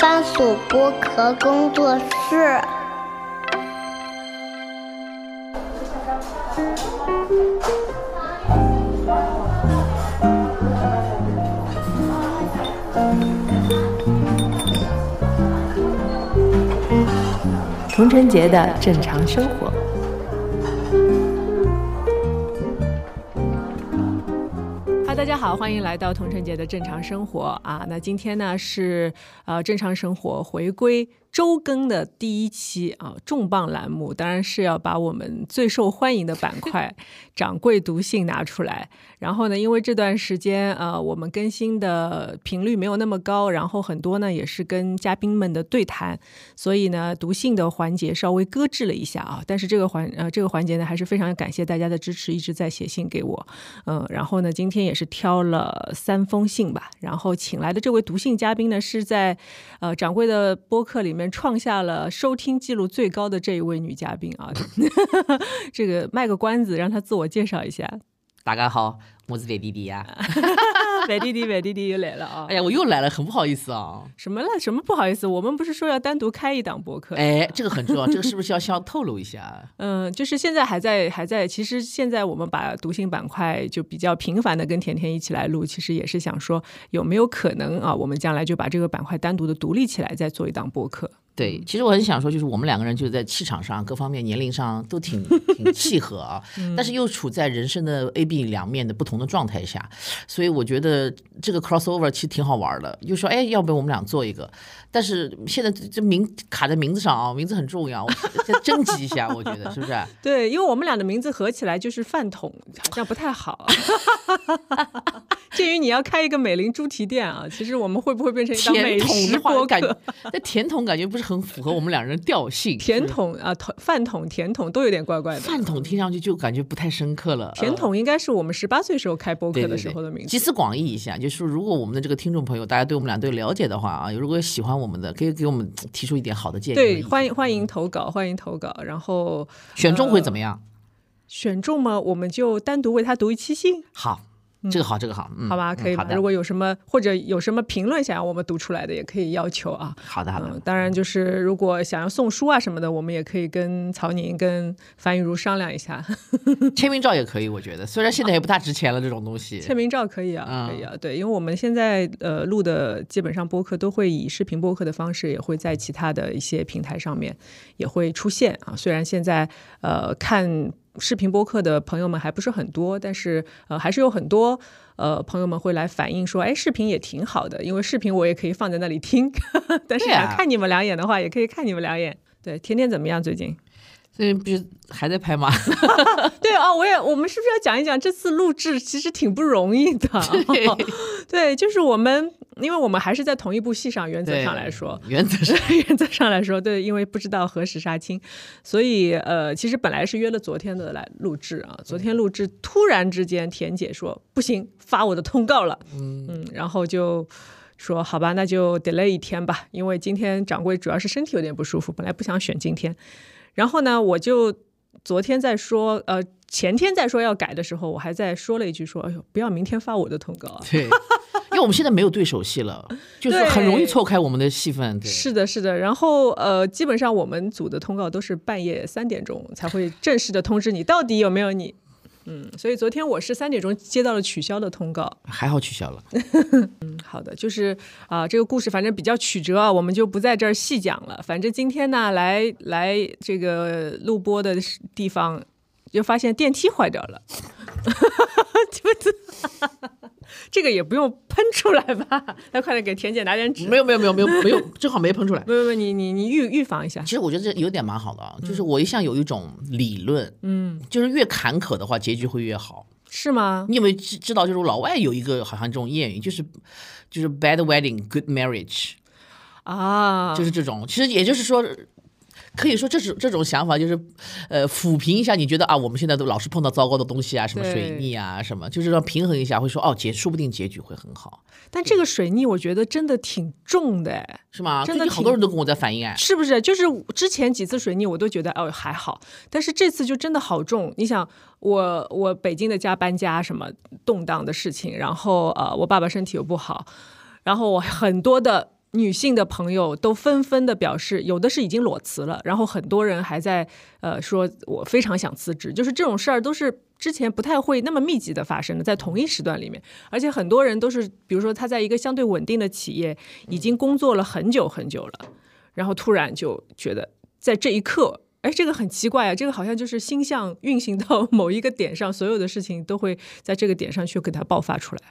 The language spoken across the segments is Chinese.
番薯剥壳工作室。童晨杰的正常生活。好，欢迎来到童晨杰的正常生活啊。那今天呢是呃正常生活回归。周更的第一期啊，重磅栏目当然是要把我们最受欢迎的板块 “掌柜读信”拿出来。然后呢，因为这段时间呃，我们更新的频率没有那么高，然后很多呢也是跟嘉宾们的对谈，所以呢，读信的环节稍微搁置了一下啊。但是这个环呃这个环节呢，还是非常感谢大家的支持，一直在写信给我。嗯，然后呢，今天也是挑了三封信吧。然后请来的这位读信嘉宾呢，是在呃掌柜的播客里面。创下了收听记录最高的这一位女嘉宾啊，这个卖个关子，让她自我介绍一下。大家好，我是范弟弟呀。范弟弟，范弟弟又来了啊！哎呀，我又来了，很不好意思啊。什么了？什么不好意思？我们不是说要单独开一档播客？哎，这个很重要，这个是不是要先透露一下？嗯，就是现在还在还在，其实现在我们把读信板块就比较频繁的跟甜甜一起来录，其实也是想说有没有可能啊，我们将来就把这个板块单独的独立起来，再做一档播客。对，其实我很想说，就是我们两个人就是在气场上、各方面、年龄上都挺 挺契合啊，但是又处在人生的 A、B 两面的不同的状态下，所以我觉得这个 crossover 其实挺好玩的。就说，哎，要不要我们俩做一个？但是现在这名卡在名字上啊，名字很重要，再征集一下，我觉得 是不是？对，因为我们俩的名字合起来就是饭桶，好像不太好。鉴于你要开一个美林猪蹄店啊，其实我们会不会变成一档美食播客？那甜筒感觉不是很符合我们两人调性。甜筒啊，饭桶、甜筒都有点怪怪的。饭桶听上去就感觉不太深刻了。甜筒应该是我们十八岁时候开播客的时候的名字。集思广益一下，就是如果我们的这个听众朋友大家对我们俩都有了解的话啊，如果喜欢我们的，可以给我们提出一点好的建议。对，欢迎欢迎投稿，欢迎投稿。然后选中会怎么样？选中吗？我们就单独为他读一期信。好。这个好，这个好，好吧，可以。如果有什么或者有什么评论想要我们读出来的，也可以要求啊。好的，好的。当然，就是如果想要送书啊什么的，我们也可以跟曹宁、跟樊玉茹商量一下。签名照也可以，我觉得，虽然现在也不大值钱了，这种东西。签名照可以啊，可以啊。对，因为我们现在呃录的基本上播客都会以视频播客的方式，也会在其他的一些平台上面也会出现啊。虽然现在呃看。视频播客的朋友们还不是很多，但是呃，还是有很多呃朋友们会来反映说，哎，视频也挺好的，因为视频我也可以放在那里听，但是想看你们两眼的话，也可以看你们两眼。对，甜甜怎么样？最近？最近不是还在拍吗？对啊，我也，我们是不是要讲一讲这次录制其实挺不容易的？对，就是我们。因为我们还是在同一部戏上，原则上来说，原则上 原则上来说，对，因为不知道何时杀青，所以呃，其实本来是约了昨天的来录制啊，昨天录制，突然之间田姐说不行，发我的通告了，嗯嗯，然后就说好吧，那就 delay 一天吧，因为今天掌柜主要是身体有点不舒服，本来不想选今天，然后呢，我就昨天在说，呃，前天在说要改的时候，我还在说了一句说，哎呦，不要明天发我的通告啊。对。因为我们现在没有对手戏了，就是很容易错开我们的戏份。是的，是的。然后呃，基本上我们组的通告都是半夜三点钟才会正式的通知你到底有没有你。嗯，所以昨天我是三点钟接到了取消的通告，还好取消了。嗯，好的，就是啊，这个故事反正比较曲折啊，我们就不在这儿细讲了。反正今天呢，来来这个录播的地方，就发现电梯坏掉了。这个也不用喷出来吧？那，快点给田姐拿点纸。没有，没有，没有，没有，没有，正好没喷出来。没有，没有，你你你预预防一下。其实我觉得这有点蛮好的啊，就是我一向有一种理论，嗯，就是越坎坷的话，结局会越好。是吗？你有没有知知道？就是老外有一个好像这种谚语，就是就是 bad wedding, good marriage，啊，就是这种。其实也就是说。可以说这种这种想法就是，呃，抚平一下你觉得啊，我们现在都老是碰到糟糕的东西啊，什么水逆啊，什么，就是让平衡一下，会说哦，结说不定结局会很好。但这个水逆我觉得真的挺重的，是吗？真的好多人都跟我在反映哎，是不是？就是之前几次水逆我都觉得哦还好，但是这次就真的好重。你想，我我北京的家搬家什么动荡的事情，然后呃，我爸爸身体又不好，然后我很多的。女性的朋友都纷纷的表示，有的是已经裸辞了，然后很多人还在呃说，我非常想辞职。就是这种事儿都是之前不太会那么密集的发生的，在同一时段里面，而且很多人都是，比如说他在一个相对稳定的企业已经工作了很久很久了，然后突然就觉得在这一刻。哎，这个很奇怪啊！这个好像就是星象运行到某一个点上，所有的事情都会在这个点上去给它爆发出来。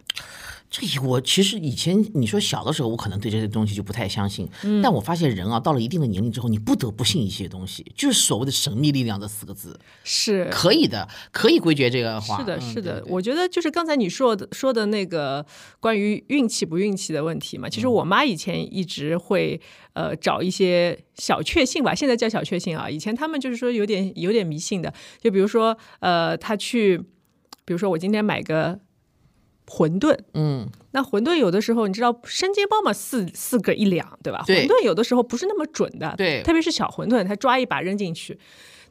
这我其实以前你说小的时候，我可能对这些东西就不太相信。但我发现人啊，到了一定的年龄之后，你不得不信一些东西，就是所谓的神秘力量这四个字是可以的，可以归结这个话。是的，嗯是的，对对我觉得就是刚才你说的说的那个关于运气不运气的问题嘛。其实嗯我妈以前一直会呃找一些小确幸吧，现在叫小确幸啊。以前他们就是说有点有点迷信的，就比如说呃，他去，比如说我今天买个馄饨，嗯，那馄饨有的时候你知道生煎包嘛，四四个一两，对吧？对馄饨有的时候不是那么准的，对特别是小馄饨，他抓一把扔进去，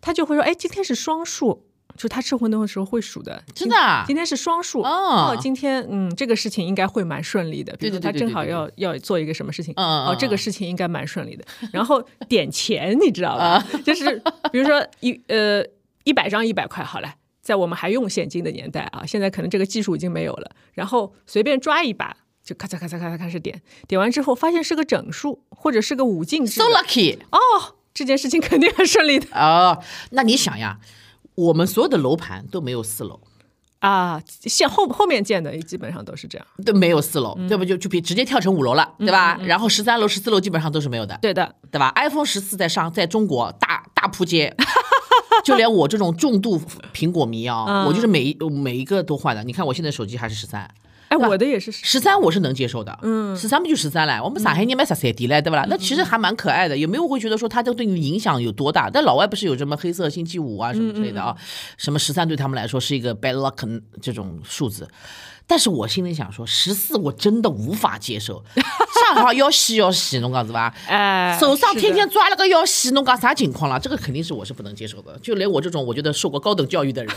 他就会说，哎，今天是双数，就他吃馄饨的时候会数的，真的啊今天是双数哦今天嗯，这个事情应该会蛮顺利的，比如说他正好要要做一个什么事情，哦，这个嗯事情应该蛮顺利的。然后点钱，你知道吧？啊就是比如说一呃一百张一百块，好了。在我们还用现金的年代啊，现在可能这个技术已经没有了。然后随便抓一把，就咔嚓咔嚓咔嚓开始点，点完之后发现是个整数或者是个五进制，so，lucky 哦，这件事情肯定很顺利的哦，那你想呀，我们所有的楼盘都没有四楼。啊。现后后面建的基本上都是这样，都没有四楼，嗯对不？就就比直接跳成五楼了，对吧？然后十三楼、十四楼基本上都是没有的，对的，对吧？iPhone 十四在上，在中国大大扑街，就连我这种重度苹果迷啊，嗯我就是每一每一个都换的。你看我现在手机还是十三，哎，我的也是十三我是能接受的，嗯，十三不就十三了？我们上海人买十三 D 嘞，对不啦？那其实还蛮可爱的，也没有会觉得说它这对你影响有多大。但老外不是有什么黑色星期五啊什么之类的啊，什么十三对他们来说是一个 bad luck 这种数字。但是我心里想说，十四我真的无法接受，上好要洗要洗，侬讲是吧？哎，手上天天抓了个要洗，侬讲啥情况了？这个肯定是我是不能接受的，就连我这种我觉得受过高等教育的人，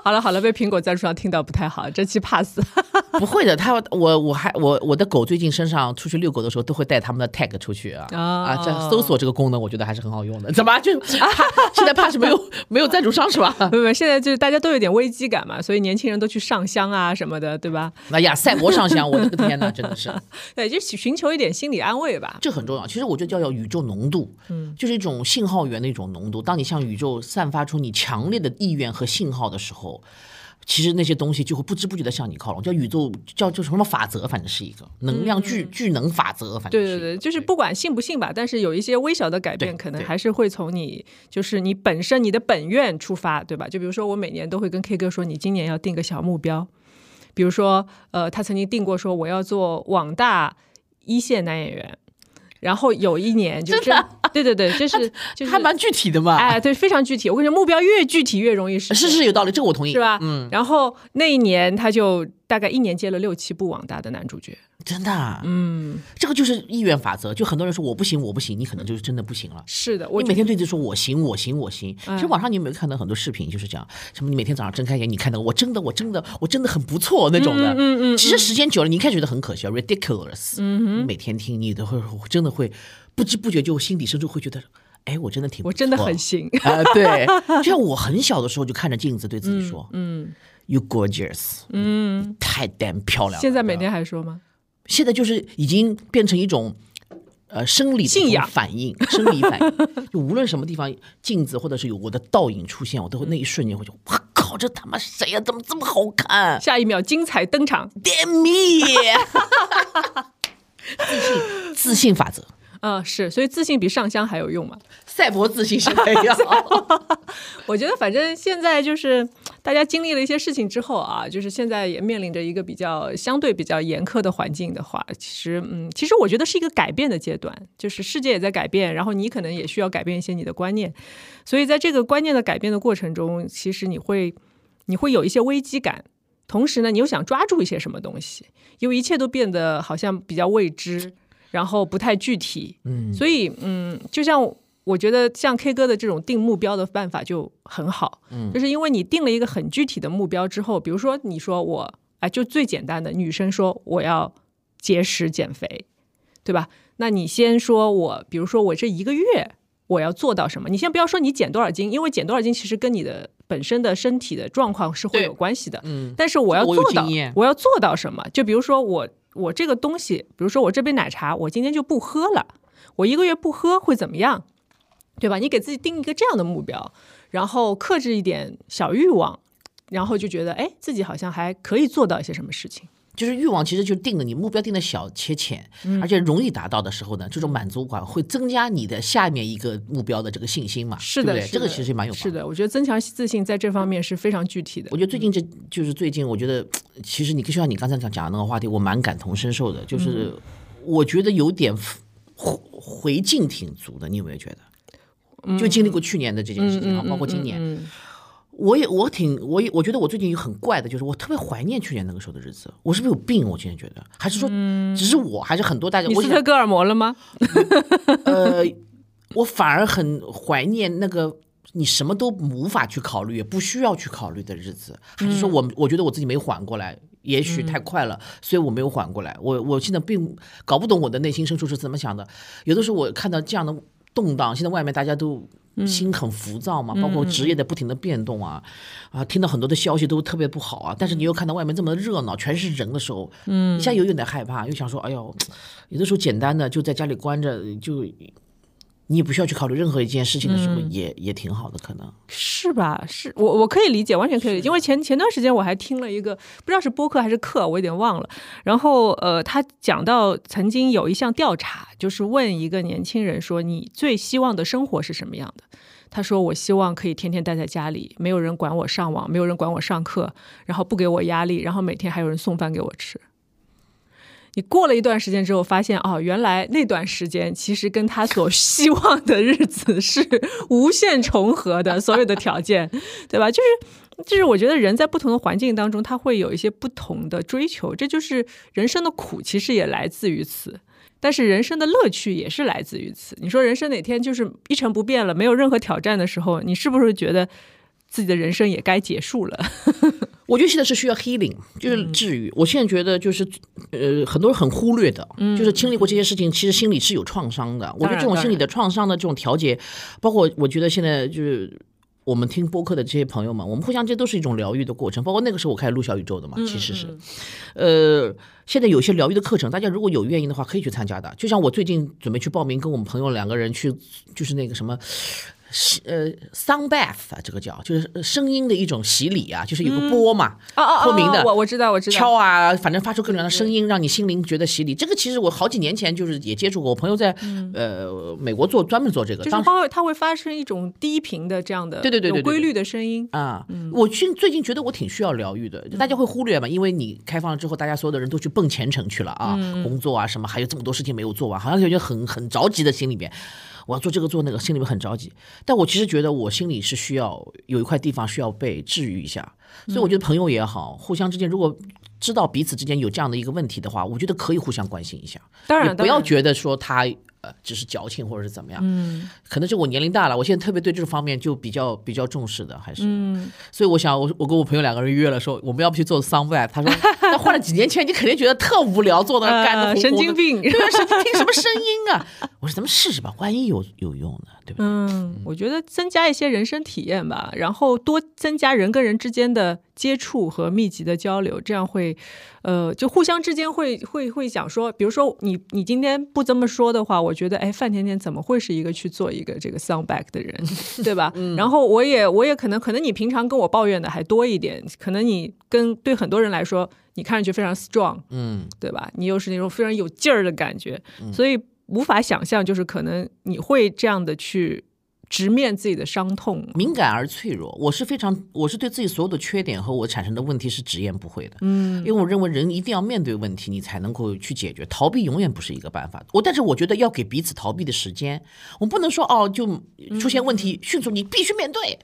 好了好了，被苹果赞助商听到不太好，这期 pass。不会的。他我我还我我的狗最近身上出去遛狗的时候，都会带他们的 tag 出去啊、哦啊！这搜索这个功能，我觉得还是很好用的。怎么就怕现在怕是没有没有赞助商是吧？不不，现在就是大家都有点危机感嘛，所以年轻人都去上香啊什么的，对吧？哎呀，赛博上香，我的个天呐，真的是。对，就寻求一点心理安慰吧。这很重要。其实我觉得叫叫宇宙浓度，嗯，就是一种信号源的一种浓度。当你向宇宙散发出你强烈的意愿和信号的时候，其实那些东西就会不知不觉的向你靠拢。叫宇宙叫叫什么法则，反正是一个能量聚聚能法则，反正是对对对，就是不管信不信吧，但是有一些微小的改变，可能还是会从你就是你本身你的本愿出发，对吧？就比如说我每年都会跟 K 哥说，你今年要定个小目标，比如说呃，他曾经定过说我要做网大一线男演员，然后有一年就真对对对，就是就是还蛮具体的嘛。哎，对，非常具体。我跟你说，目标越具体越容易实现，是是有道理，这个我同意，是吧？嗯，然后那一年他就大概一年接了六七部网大的男主角，真的，啊嗯，这个就是意愿法则。就很多人说我不行，我不行，你可能就是真的不行了。是的，我你每天对着说我行，我行，我行。嗯其实网上你有没有看到很多视频，就是这样，什么你每天早上睁开眼，你看到我真的，我真的，我真的很不错那种的。嗯嗯嗯其实时间久了，你一开始觉得很可笑，ridiculous。嗯你每天听，你都会真的会不知不觉就心底深处会觉得，哎，我真的挺不错，我真的很行。啊、对，就像我很小的时候就看着镜子对自己说，嗯，You gorgeous，嗯，太 damn 漂亮了。现在每天还说吗？现在就是已经变成一种呃生理的信仰反应，生理反应。就无论什么地方镜子或者是有我的倒影出现，我都会那一瞬间会就，我靠，这他妈谁呀、怎么这么好看下一秒精彩登场。？Damn me！” 自信自信法则，嗯，是，所以自信比上香还有用嘛？赛博自信是这样。我觉得反正现在就是大家经历了一些事情之后啊，就是现在也面临着一个比较相对比较严苛的环境的话，其实嗯，其实我觉得是一个改变的阶段，就是世界也在改变，然后你可能也需要改变一些你的观念，所以在这个观念的改变的过程中，其实你会你会有一些危机感。同时呢，你又想抓住一些什么东西，因为一切都变得好像比较未知，然后不太具体，嗯，所以嗯，就像我觉得像 K 歌的这种定目标的办法就很好，嗯，就是因为你定了一个很具体的目标之后，比如说你说我哎，就最简单的女生说我要节食减肥，对吧？那你先说我，比如说我这一个月我要做到什么？你先不要说你减多少斤，因为减多少斤其实跟你的本身的身体的状况是会有关系的。嗯，但是我要做到我要做到什么？就比如说我我这个东西，比如说我这杯奶茶，我今天就不喝了，我一个月不喝会怎么样？对吧？你给自己定一个这样的目标，然后克制一点小欲望，然后就觉得哎，自己好像还可以做到一些什么事情。就是欲望其实就定了你目标定的小且浅，嗯而且容易达到的时候呢，这种满足感会增加你的下面一个目标的这个信心嘛，是的，对不对？这个其实蛮有是的，我觉得增强自信在这方面是非常具体的我。觉得最近这就是最近，我觉得其实你就像你刚才讲讲的那个话题，我蛮感同身受的，就是嗯我觉得有点回回劲挺足的，你有没有觉得？就经历过去年的这件事情啊，包括今年，嗯我也我挺我也我觉得我最近有很怪的，就是我特别怀念去年那个时候的日子。我是不是有病？我今天觉得，还是说只是我，还是很多大家？我想嗯你斯德哥尔摩了吗？呃，我反而很怀念那个你什么都无法去考虑，也不需要去考虑的日子。还是说嗯我我觉得我自己没缓过来，也许太快了，所以我没有缓过来。我我现在并搞不懂我的内心深处是怎么想的。有的时候我看到这样的动荡，现在外面大家都。心很浮躁嘛，包括职业的不停的变动啊，啊，听到很多的消息都特别不好啊，但是你又看到外面这么热闹，全是人的时候，嗯，一下又有点害怕，又想说，哎呦，有的时候简单的就在家里关着，就你也不需要去考虑任何一件事情的时候，也也挺好的，可能。是吧？是我我可以理解，完全可以理解。因为前前段时间我还听了一个，不知道是播客还是课，我有点忘了。然后呃，他讲到曾经有一项调查，就是问一个年轻人说：“你最希望的生活是什么样的？”他说：“我希望可以天天待在家里，没有人管我上网，没有人管我上课，然后不给我压力，然后每天还有人送饭给我吃。”你过了一段时间之后，发现哦，原来那段时间其实跟他所 希望的日子是无限重合的，所有的条件，对吧？就是就是，我觉得人在不同的环境当中，他会有一些不同的追求，这就是人生的苦，其实也来自于此。但是人生的乐趣也是来自于此。你说人生哪天就是一成不变了，没有任何挑战的时候，你是不是觉得自己的人生也该结束了？我觉得现在是需要 healing，就是治愈。我现在觉得就是，呃，很多人很忽略的，就是经历过这些事情，其实心里是有创伤的。我觉得这种心理的创伤的这种调节，包括我觉得现在就是。我们听播客的这些朋友们，我们互相这都是一种疗愈的过程。包括那个时候我开始录小宇宙的嘛，其实是，呃，现在有些疗愈的课程，大家如果有愿意的话，可以去参加的。就像我最近准备去报名，跟我们朋友两个人去，就是那个什么。是呃，sound bath 啊，这个叫就是声音的一种洗礼啊，就是有个波嘛，哦哦透明的，我我知道我知道，敲啊，反正发出各种各样的声音，让你心灵觉得洗礼。这个其实我好几年前就是也接触过，我朋友在呃美国做专门做这个，就是它会它会发生一种低频的这样的对对对对规律的声音。啊，我最最近觉得我挺需要疗愈的，大家会忽略嘛，因为你开放了之后，大家所有的人都去奔前程去了啊，工作啊什么，还有这么多事情没有做完，好像感觉很很着急的心里边。我要做这个做那个，心里面很着急。但我其实觉得我心里是需要有一块地方需要被治愈一下，所以我觉得朋友也好，互相之间如果知道彼此之间有这样的一个问题的话，我觉得可以互相关心一下，当然不要觉得说他呃只是矫情或者是怎么样。嗯，可能是我年龄大了，我现在特别对这方面就比较比较重视的，还是。嗯，所以我想我我跟我朋友两个人约了说我们要不去做 sound bath，他说 那换了几年前你肯定觉得特无聊，坐那干的呃 神经病。对啊，神经听什么声音啊？我说咱们试试吧，万一有有用呢，嗯，我觉得增加一些人生体验吧，然后多增加人跟人之间的接触和密集的交流，这样会，呃，就互相之间会会会想说，比如说你你今天不这么说的话，我觉得哎，范甜甜怎么会是一个去做一个这个 sound back 的人，对吧？然后我也我也可能可能你平常跟我抱怨的还多一点，可能你跟对很多人来说，你看上去非常 strong，嗯，对吧？你又是那种非常有劲儿的感觉，所以无法想象，就是可能你会这样的去直面自己的伤痛。敏感而脆弱，我是非常，我是对自己所有的缺点和我产生的问题是直言不讳的。嗯，因为我认为人一定要面对问题，你才能够去解决，逃避永远不是一个办法。我但是我觉得要给彼此逃避的时间，我不能说哦，就出现问题迅速你必须面对。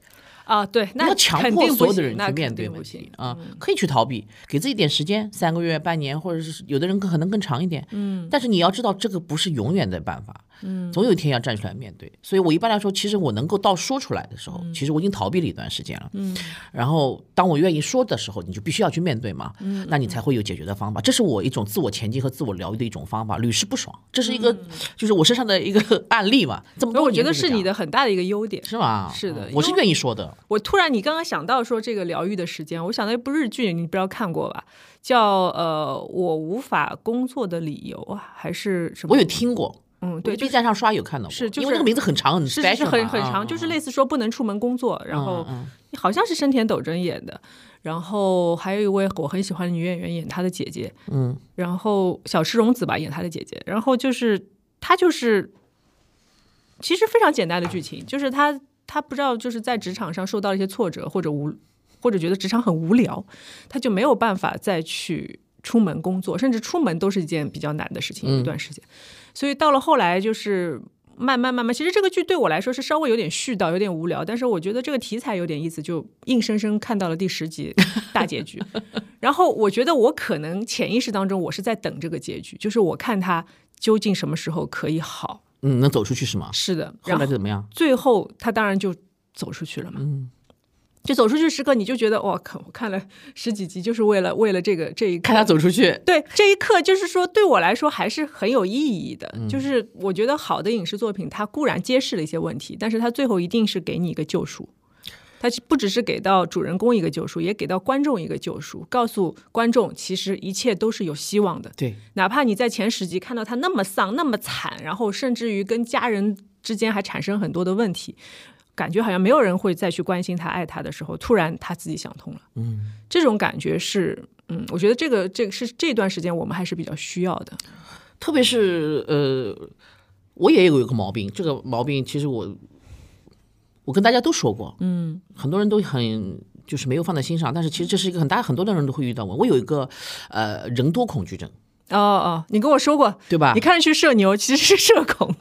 啊，对，那要强迫所有的人去面对问题行啊，可以去逃避，给自己点时间，三个月、半年，或者是有的人可能更长一点。嗯，但是你要知道，这个不是永远的办法。嗯，总有一天要站出来面对。所以我一般来说，其实我能够到说出来的时候，其实我已经逃避了一段时间了。嗯，然后当我愿意说的时候，你就必须要去面对嘛。嗯，那你才会有解决的方法。这是我一种自我前进和自我疗愈的一种方法，屡试不爽。这是一个，就是我身上的一个 案例嘛。这么多我觉得是你的很大的一个优点。是吗？是的嗯我是愿意说的。我突然，你刚刚想到说这个疗愈的时间，我想到一部日剧，你不知道看过吧？叫呃，我无法工作的理由啊，还是什么？我有听过，嗯，对，B 站上刷有看到过，是就是因为那个名字很长，很是 special 是很很长，嗯就是类似说不能出门工作，然后嗯好像是深田斗真演的，然后还有一位我很喜欢的女演员演她的姐姐，嗯，然后小池荣子吧演她的姐姐，然后就是她就是其实非常简单的剧情，就是她她不知道就是在职场上受到了一些挫折或者无或者觉得职场很无聊，他就没有办法再去出门工作，甚至出门都是一件比较难的事情，有一段时间。所以到了后来就是。慢慢慢慢，其实这个剧对我来说是稍微有点絮叨，有点无聊，但是我觉得这个题材有点意思，就硬生生看到了第十集 大结局。然后我觉得我可能潜意识当中我是在等这个结局，就是我看他究竟什么时候可以好。嗯，能走出去是吗？是的，后来怎么样？最后他当然就走出去了嘛。嗯，就走出去时刻，你就觉得哇靠！我看了十几集，就是为了为了这个这一刻看他走出去，对这一刻，就是说对我来说还是很有意义的。嗯就是我觉得好的影视作品，它固然揭示了一些问题，但是它最后一定是给你一个救赎。它不只是给到主人公一个救赎，也给到观众一个救赎，告诉观众其实一切都是有希望的。对，哪怕你在前十集看到他那么丧、那么惨，然后甚至于跟家人之间还产生很多的问题，感觉好像没有人会再去关心他、爱他的时候，突然他自己想通了。嗯，这种感觉是，嗯，我觉得这个这个是这段时间我们还是比较需要的。特别是呃，我也有一个毛病，这个毛病其实我我跟大家都说过，嗯，很多人都很就是没有放在心上，但是其实这是一个很大很多的人都会遇到我。我有一个呃人多恐惧症，哦哦，你跟我说过，对吧你？看上去社牛，其实是社恐。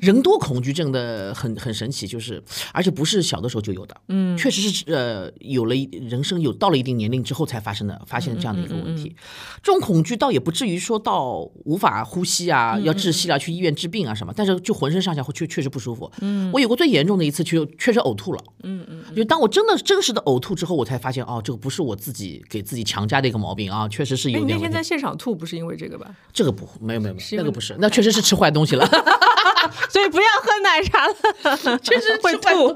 人多恐惧症的很很神奇，就是而且不是小的时候就有的，嗯，确实是呃有了一人生有到了一定年龄之后才发生的，发现这样的一个问题。这种恐惧倒也不至于说到无法呼吸啊，要窒息啊，去医院治病啊什么，但是就浑身上下会确确实不舒服。嗯，我有过最严重的一次，就确实呕吐了。嗯嗯，就当我真的真实的呕吐之后，我才发现哦，这个不是我自己给自己强加的一个毛病啊，确实是哎，有点你那天在。现场吐不是因为这个吧？这个不没有没有没有，那个不是，那确实是吃坏东西了。所以不要喝奶茶了，确实会吃坏吐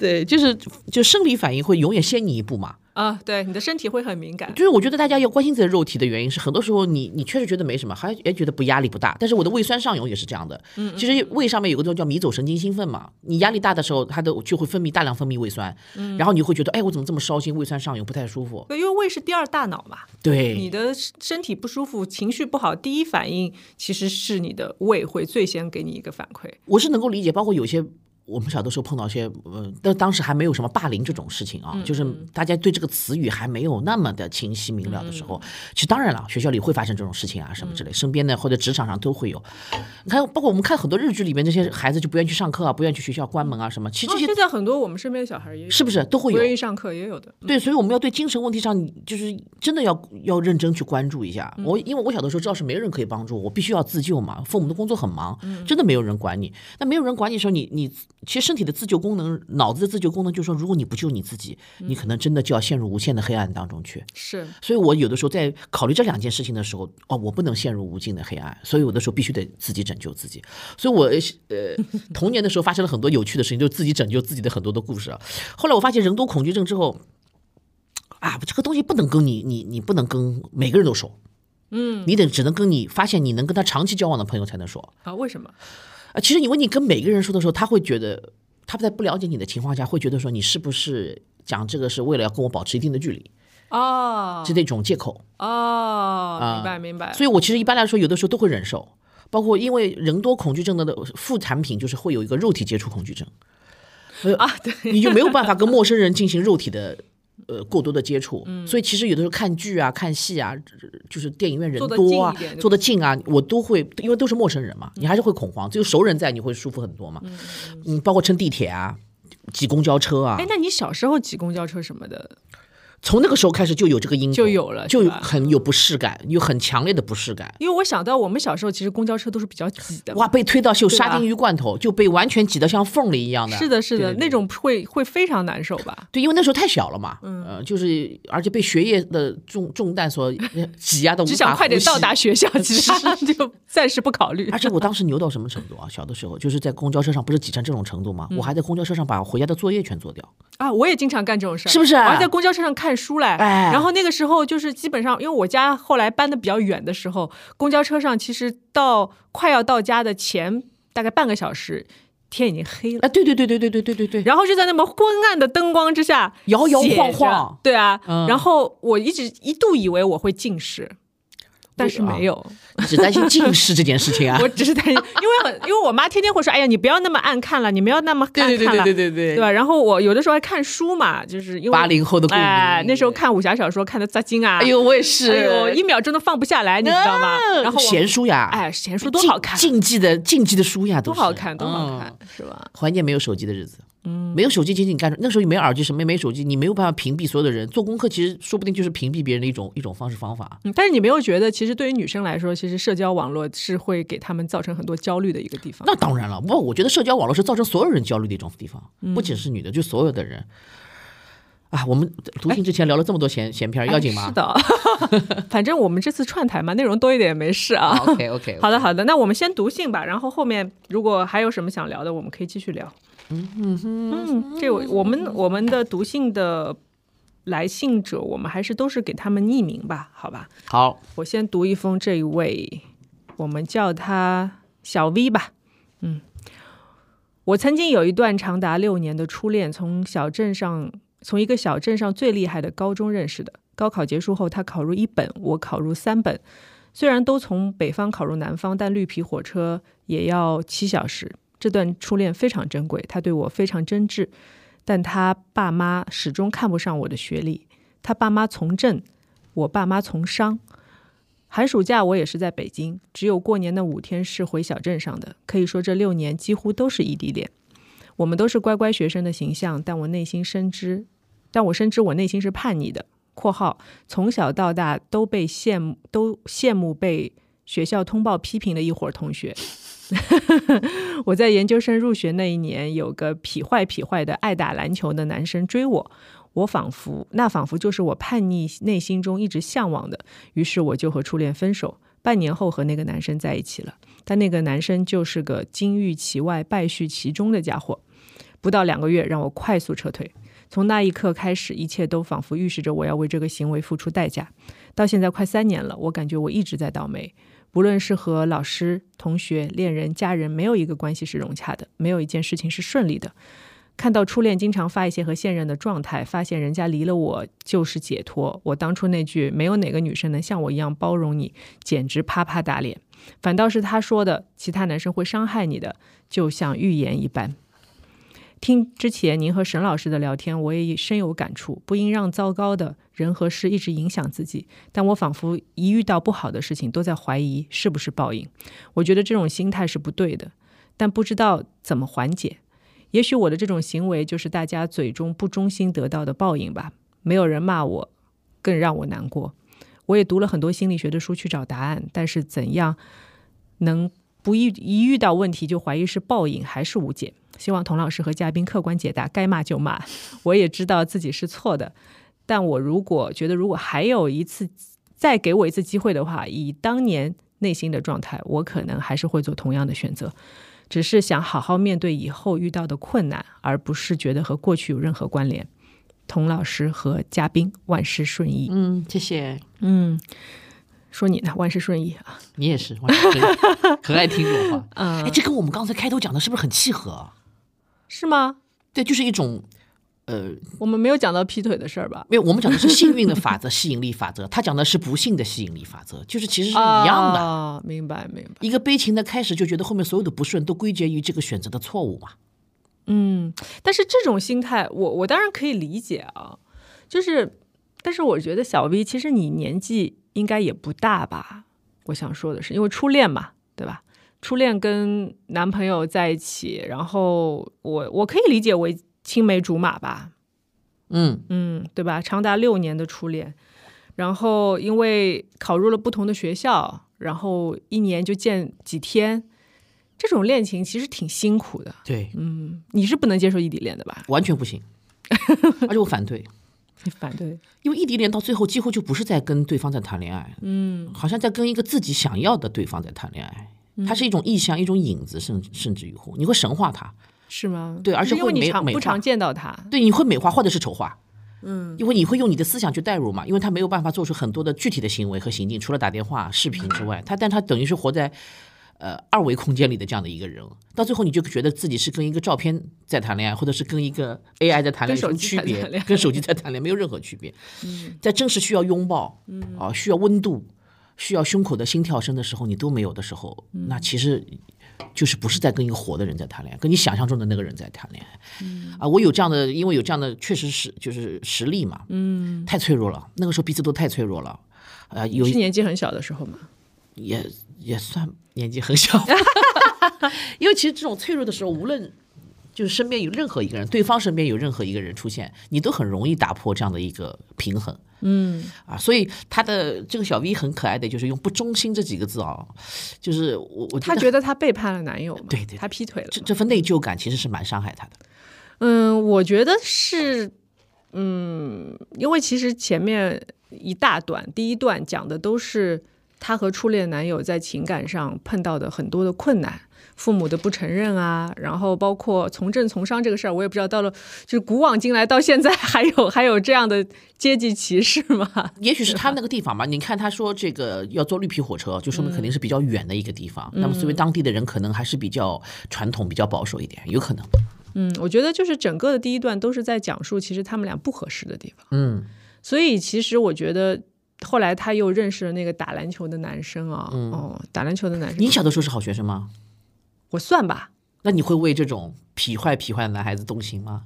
对，就是就生理反应会永远先你一步嘛。啊。对，你的身体会很敏感。就是我觉得大家要关心自己的肉体的原因是，很多时候你你确实觉得没什么，还也觉得不压力不大。但是我的胃酸上涌也是这样的。嗯，其实胃上面有个东西叫迷走神经兴奋嘛，你压力大的时候，它的就会分泌大量分泌胃酸，嗯，然后你会觉得，哎，我怎么这么烧心，胃酸上涌不太舒服。对，因为胃是第二大脑嘛，对，你的身体不舒服、情绪不好，第一反应其实是你的胃会最先给你一个反馈。我是能够理解，包括有些我们小的时候碰到一些，呃，但当时还没有什么霸凌这种事情啊，就是大家对这个词语还没有那么的清晰明了的时候，其实当然了，学校里会发生这种事情啊，什么之类，身边的或者职场上都会有。你看，包括我们看很多日剧里面这些孩子就不愿意去上课啊，不愿意去学校关门啊什么，其实哦这些现在很多我们身边的小孩也有是不是都会有？不愿意上课也有的。对，所以我们要对精神问题上，你就是真的要要认真去关注一下。我因为我小的时候知道是没人可以帮助我，我必须要自救嘛。父母的工作很忙，真的没有人管你。那没有人管你的时候，你你其实身体的自救功能、脑子的自救功能，就是说，如果你不救你自己，你可能真的就要陷入无限的黑暗当中去。是，所以我有的时候在考虑这两件事情的时候，哦，我不能陷入无尽的黑暗，所以有的时候必须得自己拯救自己。所以我呃童年的时候发生了很多有趣的事情，就是自己拯救自己的很多的故事啊。后来我发现人多恐惧症之后，啊，这个东西不能跟你你你不能跟每个人都说，嗯，你得只能跟你发现你能跟他长期交往的朋友才能说。啊？为什么？啊，其实你问你跟每个人说的时候，他会觉得他在不了解你的情况下，会觉得说你是不是讲这个是为了要跟我保持一定的距离，哦是那种借口。哦，明白明白。所以我其实一般来说，有的时候都会忍受，包括因为人多恐惧症的的副产品就是会有一个肉体接触恐惧症，啊，对，你就没有办法跟陌生人进行肉体的。呃，过多的接触，所以其实有的时候看剧啊、看戏啊，就是电影院人多啊坐得近啊，我都会，因为都是陌生人嘛，你还是会恐慌。只有熟人在，你会舒服很多嘛。嗯，包括乘地铁啊，挤公交车啊。哎，，那你小时候挤公交车什么的从那个时候开始就有这个因果就有了，就很有不适感，有很强烈的不适感。因为我想到我们小时候其实公交车都是比较挤的，哇，被推到就沙丁鱼罐头，就被完全挤得像缝里一样的。是的，是的，那种会会非常难受吧？对，因为那时候太小了嘛，嗯，呃，就是而且被学业的重重担所呃 挤压的，只想快点到达。学校，其实 就暂时不考虑而。且我当时牛到什么程度啊？小的时候就是在公交车上，不是挤成这种程度吗？嗯我还在公交车上把回家的作业全做掉。啊，我也经常干这种事儿，是不是我还在公交车上看书来。哎然后那个时候就是基本上，因为我家后来搬的比较远的时候，公交车上其实到快要到家的前大概半个小时，天已经黑了。啊，对对对对对对对对对，然后就在那么昏暗的灯光之下摇摇晃晃对啊。嗯然后我一直一度以为我会近视，但是没有，你只担心近视这件事情啊。我只是担心，因为很因为我妈天天会说，哎呀，你不要那么暗看了，你不要那么暗看了，对对对对吧？然后我有的时候还看书嘛，就是因为八零后的哎，那时候看武侠小说看的扎筋啊，哎呦，我也是，哎呦，一秒钟都放不下来，你知道吗？然后闲书呀，哎，闲书多好看，竞技的竞技的书呀，多好看，多好看嗯，是吧？怀念没有手机的日子。嗯，没有手机，仅仅你干那时候也没有耳机，什么也没手机，你没有办法屏蔽所有的人。做功课其实说不定就是屏蔽别人的一种一种方式方法。嗯，但是你没有觉得，其实对于女生来说，其实社交网络是会给他们造成很多焦虑的一个地方。那当然了，不，我觉得社交网络是造成所有人焦虑的一种地方，嗯不仅是女的，就所有的人。啊，我们读信之前聊了这么多闲闲篇，要紧吗？哎是的，反正我们这次串台嘛，内容多一点也没事啊。OK OK，好的，好的，那我们先读信吧，然后后面如果还有什么想聊的，我们可以继续聊。嗯嗯，这我我们我们的读信的来信者，我们还是都是给他们匿名吧，好吧？好，我先读一封这一位，我们叫他小 V 吧。嗯，我曾经有一段长达六年的初恋，从小镇上，从一个小镇上最厉害的高中认识的。高考结束后，他考入一本，我考入三本。虽然都从北方考入南方，但绿皮火车也要七小时。这段初恋非常珍贵，他对我非常真挚，但他爸妈始终看不上我的学历。他爸妈从政，我爸妈从商。寒暑假我也是在北京，只有过年的五天是回小镇上的。可以说这六年几乎都是异地恋。我们都是乖乖学生的形象，但我内心深知，但我深知我内心是叛逆的。（括号从小到大都被羡慕，都羡慕被学校通报批评的一伙同学。我在研究生入学那一年，有个痞坏痞坏的爱打篮球的男生追我，我仿佛那仿佛就是我叛逆内心中一直向往的，于是我就和初恋分手。半年后和那个男生在一起了，但那个男生就是个金玉其外败絮其中的家伙。不到两个月，让我快速撤退。从那一刻开始，一切都仿佛预示着我要为这个行为付出代价。到现在快三年了，我感觉我一直在倒霉。不论是和老师、同学、恋人、家人，没有一个关系是融洽的，没有一件事情是顺利的。看到初恋经常发一些和现任的状态，发现人家离了我就是解脱。我当初那句“没有哪个女生能像我一样包容你”，简直啪啪打脸。反倒是他说的“其他男生会伤害你的”，就像预言一般。听之前您和沈老师的聊天，我也深有感触。不应让糟糕的人和事一直影响自己，但我仿佛一遇到不好的事情，都在怀疑是不是报应。我觉得这种心态是不对的，但不知道怎么缓解。也许我的这种行为就是大家嘴中不忠心得到的报应吧。没有人骂我，更让我难过。我也读了很多心理学的书去找答案，但是怎样能不一一遇到问题就怀疑是报应，还是无解。希望童老师和嘉宾客观解答，该骂就骂。我也知道自己是错的，但我如果觉得如果还有一次再给我一次机会的话，以当年内心的状态，我可能还是会做同样的选择。只是想好好面对以后遇到的困难，而不是觉得和过去有任何关联。童老师和嘉宾万事顺意。嗯，谢谢。嗯，说你呢，万事顺意啊。你也是，万事顺意可爱听这种话。嗯哎，这跟我们刚才开头讲的是不是很契合啊？是吗？对，就是一种，呃，我们没有讲到劈腿的事儿吧？没有，我们讲的是幸运的法则、吸引力法则，他讲的是不幸的吸引力法则，就是其实是一样的。啊，明白明白。一个悲情的开始，就觉得后面所有的不顺都归结于这个选择的错误嘛。嗯，但是这种心态，我我当然可以理解啊，就是，但是我觉得小 V 其实你年纪应该也不大吧？我想说的是，因为初恋嘛，对吧？初恋跟男朋友在一起，然后我我可以理解为青梅竹马吧，嗯嗯，对吧？长达六年的初恋，然后因为考入了不同的学校，然后一年就见几天，这种恋情其实挺辛苦的。对，嗯，你是不能接受异地恋的吧？完全不行，而且我反对。你反对？因为异地恋到最后几乎就不是在跟对方在谈恋爱，嗯，好像在跟一个自己想要的对方在谈恋爱，它是一种意象，一种影子，甚甚至于乎你会神化它，是吗？对而且会美不常见到他，对，你会美化或者是丑化，嗯，因为你会用你的思想去代入嘛，因为他没有办法做出很多的具体的行为和行径，除了打电话、视频之外，他但他等于是活在呃二维空间里的这样的一个人，到最后你就觉得自己是跟一个照片在谈恋爱，或者是跟一个 AI 在谈恋爱，有什么跟手机区别在谈恋？爱跟手机在谈恋爱没有任何区别。嗯在真实需要拥抱，嗯啊，需要温度，需要胸口的心跳声的时候，你都没有的时候，那其实就是不是在跟一个活的人在谈恋爱，跟你想象中的那个人在谈恋爱。嗯啊，我有这样的，因为有这样的，确实是就是实力嘛，嗯，太脆弱了，那个时候彼此都太脆弱了，呃，有是年纪很小的时候嘛。也也算年纪很小，因为其实这种脆弱的时候，无论就是身边有任何一个人，对方身边有任何一个人出现，你都很容易打破这样的一个平衡。嗯啊，所以他的这个小 V 很可爱的，就是用“不忠心”这几个字哦，就是我我她觉得她背叛了男友嘛？对对她劈腿了。这这份内疚感其实是蛮伤害他的。嗯，我觉得是，嗯，因为其实前面一大段，第一段讲的都是她和初恋男友在情感上碰到的很多的困难。父母的不承认啊，然后包括从政从商这个事儿，我也不知道到了就是古往今来到现在 还有还有这样的阶级歧视吗？也许是他那个地方吧。你看他说这个要坐绿皮火车，就说明肯定是比较远的一个地方。那么作为当地的人可能还是比较传统、比较保守一点，有可能。嗯，我觉得就是整个的第一段都是在讲述其实他们俩不合适的地方。嗯所以其实我觉得后来他又认识了那个打篮球的男生啊，哦，打篮球的男生，你小的时候是好学生吗？我算吧，那你会为这种痞坏痞坏的男孩子动心吗？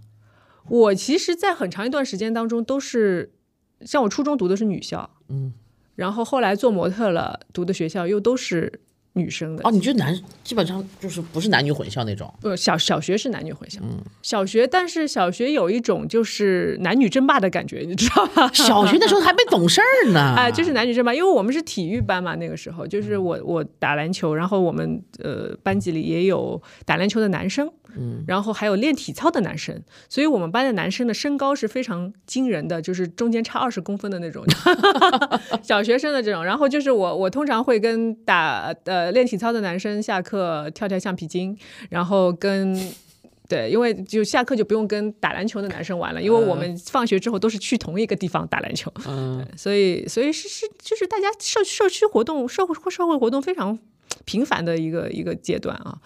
我其实，在很长一段时间当中都是，像我初中读的是女校，嗯，然后后来做模特了，读的学校又都是女生的。哦，你觉得男基本上就是不是男女混校那种？呃，小小学是男女混校，嗯小学，但是小学有一种就是男女争霸的感觉，你知道吧？小学的时候还没懂事儿呢，哎，就是男女争霸，因为我们是体育班嘛，那个时候就是我我打篮球，然后我们呃班级里也有打篮球的男生，嗯，然后还有练体操的男生，所以我们班的男生的身高是非常惊人的，就是中间差二十公分的那种，小学生的这种。然后就是我我通常会跟打呃练体操的男生下课跳跳橡皮筋，然后跟。对，因为就下课就不用跟打篮球的男生玩了，因为我们放学之后都是去同一个地方打篮球，嗯，所以所以是是就是大家社社区活动、社会社会活动非常频繁的一个一个阶段啊。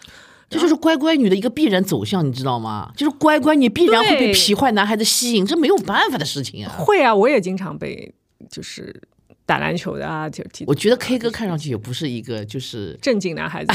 这就是乖乖女的一个必然走向，你知道吗？就是乖乖女必然会被皮坏男孩子吸引，这没有办法的事情啊。会啊，我也经常被就是打篮球的啊，就踢我觉得 K 哥看上去也不是一个就是正经男孩子。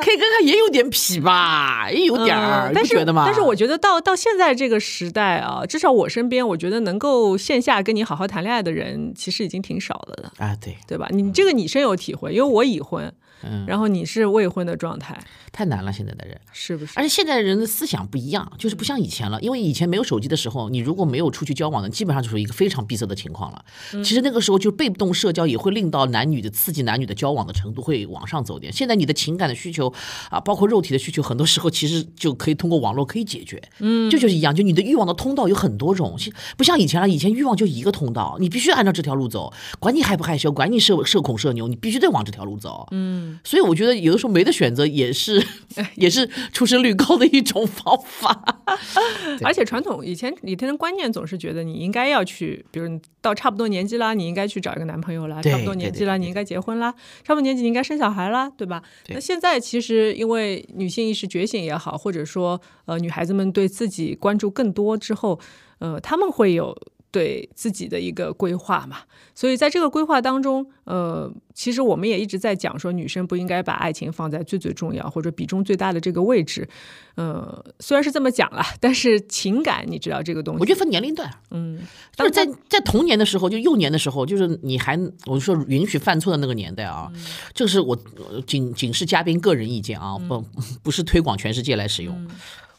K 哥他也有点痞吧，也有点儿，但是不觉得吗？但是我觉得到到现在这个时代啊，至少我身边，我觉得能够线下跟你好好谈恋爱的人，其实已经挺少了的，啊，对，对吧？你这个你深有体会，因为我已婚，嗯然后你是未婚的状态，太难了，现在的人。是不是？而且现在人的思想不一样，就是不像以前了。因为以前没有手机的时候，你如果没有出去交往的，基本上就是一个非常闭塞的情况了。嗯其实那个时候就被动社交也会令到男女的刺激男女的交往的程度会往上走点。现在你的情感的需求啊，包括肉体的需求，很多时候其实就可以通过网络可以解决。嗯，这就是一样，就你的欲望的通道有很多种，现不像以前了。以前欲望就一个通道，你必须按照这条路走，管你害不害羞，管你社社恐社牛，你必须得往这条路走。嗯，所以我觉得有的时候没得选择也是 也是出生率高的一种方法。而且传统以前以前的观念总是觉得你应该要去，比如你到差不多年纪啦，你应该去找一个男朋友啦；差不多年纪啦，对对对你应该结婚啦；差不多年纪你应该生小孩啦，对吧？对那现在其实其实因为女性意识觉醒也好，或者说呃女孩子们对自己关注更多之后，呃，他们会有。对自己的一个规划嘛，所以在这个规划当中，呃，其实我们也一直在讲说，女生不应该把爱情放在最最重要或者比重最大的这个位置。呃，虽然是这么讲了，但是情感你知道这个东西，我觉得分年龄段，嗯，就是在在童年的时候，就幼年的时候，就是你还我就说允许犯错的那个年代啊，这个是我呃仅仅是嘉宾个人意见啊，不 不是推广全世界来使用。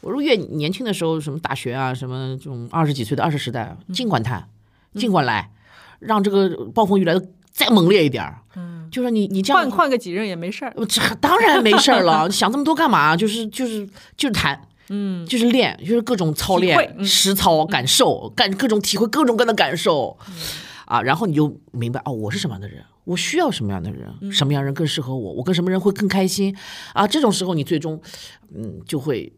我说越年轻的时候，什么大学啊，什么这种二十几岁的二十时代，尽管谈，尽管来，让这个暴风雨来的再猛烈一点儿。嗯，就说你你这样换换个几任也没事儿。这当然没事儿了，想这么多干嘛？就是就是就是谈，嗯，就是练，就是各种操练、实操、感受、感各种体会各种各样的感受，啊，然后你就明白哦，我是什么样的人，我需要什么样的人，什么样人更适合我，我跟什么人会更开心。啊？这种时候你最终，嗯，就会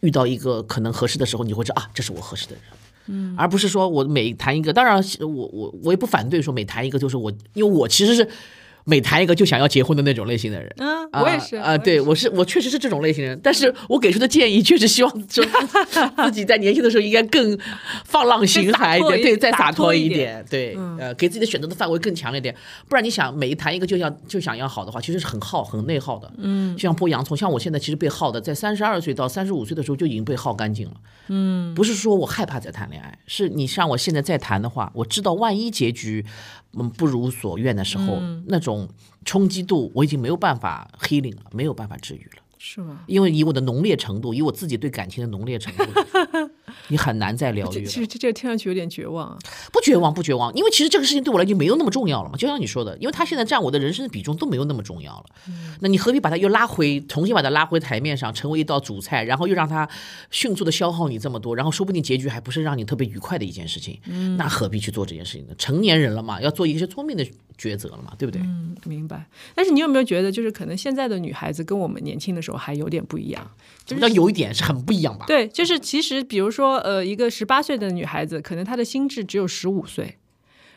遇到一个可能合适的时候，你会知道啊，这是我合适的人。嗯，而不是说我每谈一个，当然我我我也不反对说每谈一个就是我，因为我其实是。每谈一个就想要结婚的那种类型的人，嗯，我也是啊，对我是我确实是这种类型人，但是我给出的建议确实希望 自己在年轻的时候应该更放浪形骸一点，对，再洒脱一点，对，呃，给自己的选择的范围更强一点，不然你想每一谈一个就想就想要好的话，其实是很耗很内耗的，嗯，就像剥洋葱，像我现在其实被耗的，在三十二岁到三十五岁的时候就已经被耗干净了，嗯，不是说我害怕再谈恋爱，是你像我现在再谈的话，我知道万一结局。嗯，不如所愿的时候，那种冲击度我已经没有办法 healing 了，没有办法治愈了。是吗？因为以我的浓烈程度，以我自己对感情的浓烈程度，你很难再疗愈了。其实这这听上去有点绝望啊！不绝望，不绝望，因为其实这个事情对我来讲没有那么重要了嘛。就像你说的，因为他现在占我的人生的比重都没有那么重要了。那你何必把它又拉回，重新把它拉回台面上，成为一道主菜，然后又让它迅速的消耗你这么多，然后说不定结局还不是让你特别愉快的一件事情。那何必去做这件事情呢？成年人了嘛，要做一些聪明的。抉择了嘛，对不对？嗯，明白。但是你有没有觉得，就是可能现在的女孩子跟我们年轻的时候还有点不一样？就是有一点是很不一样吧？对，就是其实比如说，说呃，一个十八岁的女孩子，可能她的心智只有十五岁，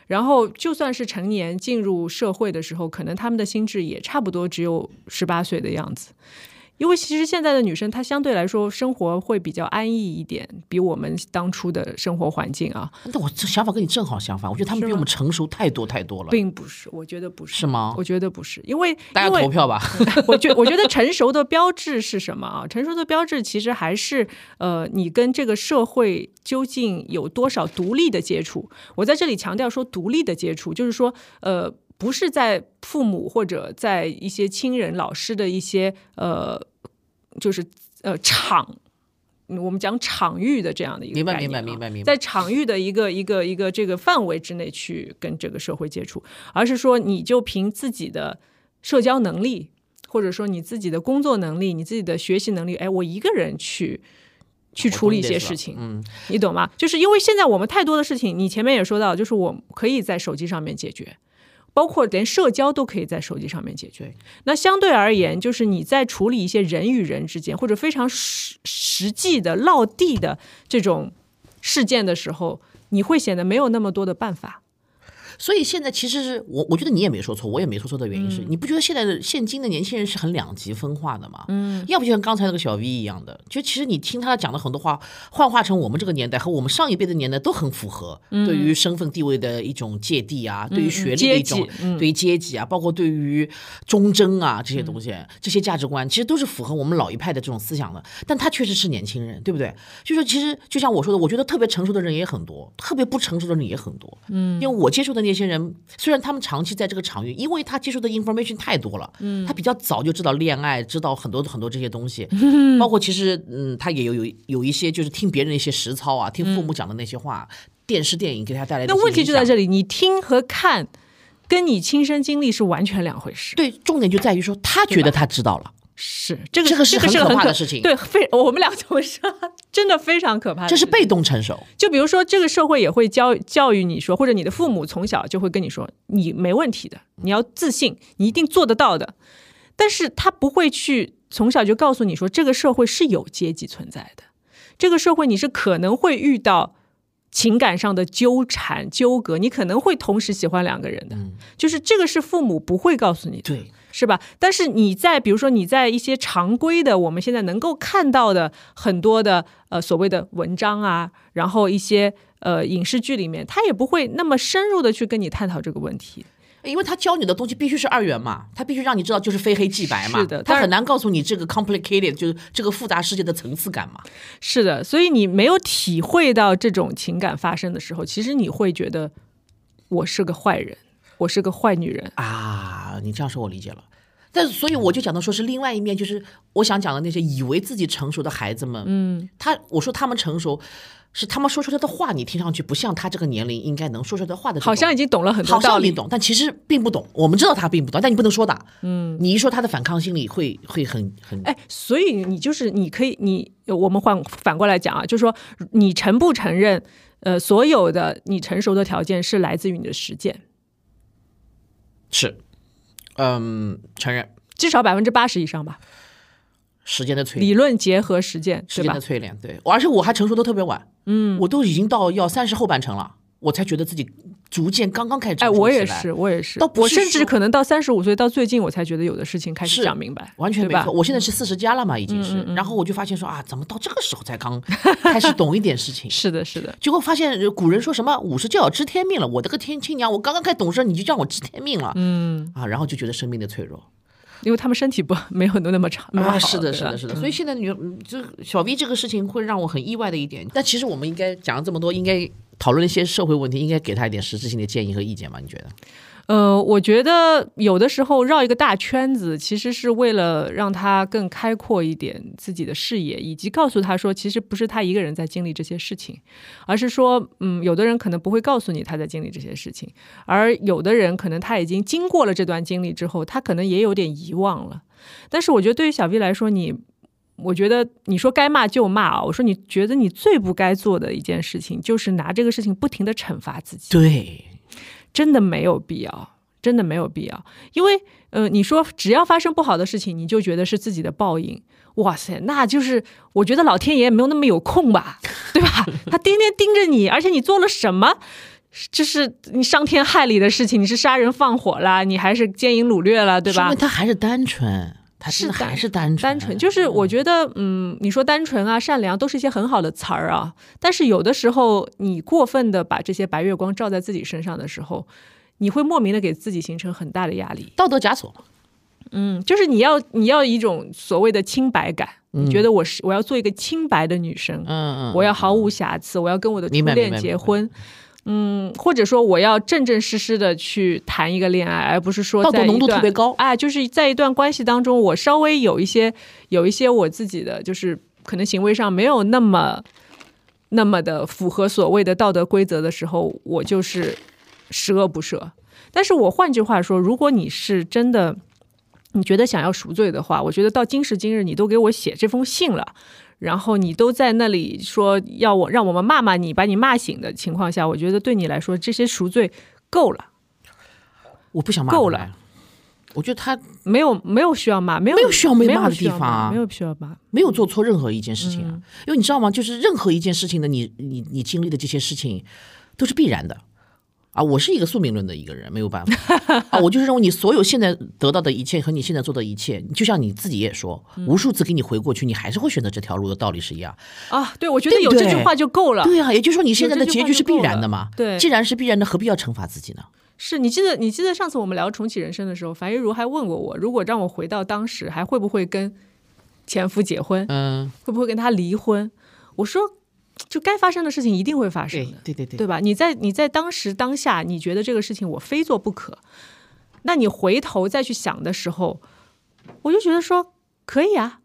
然后就算是成年进入社会的时候，可能他们的心智也差不多只有十八岁的样子。因为其实现在的女生，她相对来说生活会比较安逸一点，比我们当初的生活环境啊。那我这想法跟你正好相反，我觉得他们比我们成熟太多太多了。并不是，我觉得不是。是吗？我觉得不是，因为大家投票吧。我觉我觉得成熟的标志是什么啊？成熟的标志其实还是呃，你跟这个社会究竟有多少独立的接触。我在这里强调说，独立的接触，就是说呃，不是在父母或者在一些亲人、老师的一些呃。就是呃场，我们讲场域的这样的一个明白明白明白明白，在场域的一个一个一个这个范围之内去跟这个社会接触，而是说你就凭自己的社交能力，或者说你自己的工作能力，你自己的学习能力，哎，我一个人去去处理一些事情，嗯，你懂吗？就是因为现在我们太多的事情，你前面也说到，就是我可以在手机上面解决。包括连社交都可以在手机上面解决。那相对而言，就是你在处理一些人与人之间或者非常实实际的落地的这种事件的时候，你会显得没有那么多的办法。所以现在其实是我，我觉得你也没说错，我也没说错的原因是，你不觉得现在的现今的年轻人是很两极分化的吗？嗯，要不就像刚才那个小 V 一样的，就其实你听他讲的很多话，幻化成我们这个年代和我们上一辈的年代都很符合，对于身份地位的一种芥蒂啊，对于学历的一种，对于阶级啊，包括对于忠贞啊这些东西，这些价值观其实都是符合我们老一派的这种思想的。但他确实是年轻人，对不对？就说其实就像我说的，我觉得特别成熟的人也很多，特别不成熟的人也很多。嗯，因为我接触的那。些人虽然他们长期在这个场域，因为他接触的 information 太多了，嗯，他比较早就知道恋爱，知道很多很多这些东西，包括其实嗯，他也有有有一些就是听别人的一些实操啊，听父母讲的那些话，电视电影给他带来的。那问题就在这里，你听和看，跟你亲身经历是完全两回事。对，重点就在于说他觉得他知道了。是这个，这个是很可怕的事情。对，非我们两种说，真的非常可怕。这是被动成熟。就比如说，这个社会也会教教育你说，或者你的父母从小就会跟你说，你没问题的，你要自信，你一定做得到的。但是他不会去从小就告诉你说，这个社会是有阶级存在的，这个社会你是可能会遇到情感上的纠缠纠葛，你可能会同时喜欢两个人的，就是这个是父母不会告诉你的。对。是吧？但是你在比如说你在一些常规的我们现在能够看到的很多的呃所谓的文章啊，然后一些呃影视剧里面，他也不会那么深入的去跟你探讨这个问题，因为他教你的东西必须是二元嘛，他必须让你知道就是非黑即白嘛，是的，他很难告诉你这个 complicated 就是这个复杂世界的层次感嘛，是的，所以你没有体会到这种情感发生的时候，其实你会觉得我是个坏人。我是个坏女人啊！你这样说，我理解了。但所以我就讲到说是另外一面，就是我想讲的那些以为自己成熟的孩子们，嗯，他我说他们成熟。是他们说出来的话，你听上去不像他这个年龄应该能说出来的话的。好像已经懂了很多好道理。懂，但其实并不懂。我们知道他并不懂，但你不能说的。嗯，你一说他的反抗心理会会很很。哎，所以你就是你可以，你我们换反过来讲啊，就是说你承不承认，呃，所有的你成熟的条件是来自于你的实践，是，嗯，承认。至少百分之八十以上吧。时间的淬理，论结合实践，时间的？淬炼，对，而且我还成熟的特别晚，嗯，我都已经到要三十后半程了，我才觉得自己逐渐刚刚开始成哎。我也是，我也是倒，不我甚至可能到三十五岁到最近，我才觉得有的事情开始是讲明白，完全没错，我现在是四十加了嘛，已经是，然后我就发现说啊，怎么到这个时候才刚 开始懂一点事情？是的，是的，结果发现呃古人说什么五十就要知天命了，我的个天亲娘，我刚刚开始懂事，你就叫我知天命了，嗯啊，然后就觉得生命的脆弱因为他们身体不没有那么长，啊，是的，是的，是的，所以现在女嗯这小 V 这个事情会让我很意外的一点，但其实我们应该讲了这么多，应该讨论一些社会问题，应该给他一点实质性的建议和意见吧？你觉得？呃，我觉得有的时候绕一个大圈子，其实是为了让他更开阔一点自己的视野，以及告诉他说，其实不是他一个人在经历这些事情，而是说，嗯，有的人可能不会告诉你他在经历这些事情，而有的人可能他已经经过了这段经历之后，他可能也有点遗忘了。但是我觉得对于小 V 来说，你。我觉得你说该骂就骂啊！我说你觉得你最不该做的一件事情，就是拿这个事情不停的惩罚自己。对，真的没有必要，真的没有必要。因为，呃，你说只要发生不好的事情，你就觉得是自己的报应，哇塞，那就是我觉得老天爷没有那么有空吧，对吧？他天天盯着你，而且你做了什么？就是你伤天害理的事情，你是杀人放火啦，你还是奸淫掳掠了，对吧说明？他还是单纯，他是还是单纯，单纯就是我觉得，嗯，你说单纯啊、善良都是一些很好的词儿啊，但是有的时候你过分的把这些白月光照在自己身上的时候，你会莫名的给自己形成很大的压力。道德枷锁嘛。嗯，就是你要你要一种所谓的清白感，你觉得我是我要做一个清白的女生，嗯嗯，我要毫无瑕疵，我要跟我的初恋明白明白结婚。嗯，或者说我要正正式式的去谈一个恋爱，而不是说道德浓度特别高哎，就是在一段关系当中，我稍微有一些有一些我自己的，就是可能行为上没有那么那么的符合所谓的道德规则的时候，我就是十恶不赦。但是我换句话说，如果你是真的你觉得想要赎罪的话，我觉得到今时今日，你都给我写这封信了。然后你都在那里说要我让我们骂骂你，把你骂醒的情况下，我觉得对你来说这些赎罪够了，我不想骂够了。我觉得他没有没有需要骂，没有没有需要被没骂的地方啊没有需要骂。没有做错任何一件事情啊，嗯因为你知道吗？就是任何一件事情的你你你经历的这些事情都是必然的啊。我是一个宿命论的一个人，没有办法啊。我就是认为你所有现在得到的一切和你现在做的一切，就像你自己也说，嗯无数次给你回过去，你还是会选择这条路的道理是一样。啊，对，我觉得有这句话就够了。对啊，也就是说你现在的结局是必然的嘛。对既然是必然的，何必要惩罚自己呢？是你记得你记得上次我们聊重启人生的时候，樊一茹还问过我，如果让我回到当时，还会不会跟前夫结婚？嗯，会不会跟他离婚？我说，就该发生的事情一定会发生对的。对对对对吧？你在你在当时当下，你觉得这个事情我非做不可，那你回头再去想的时候，我就觉得说可以啊，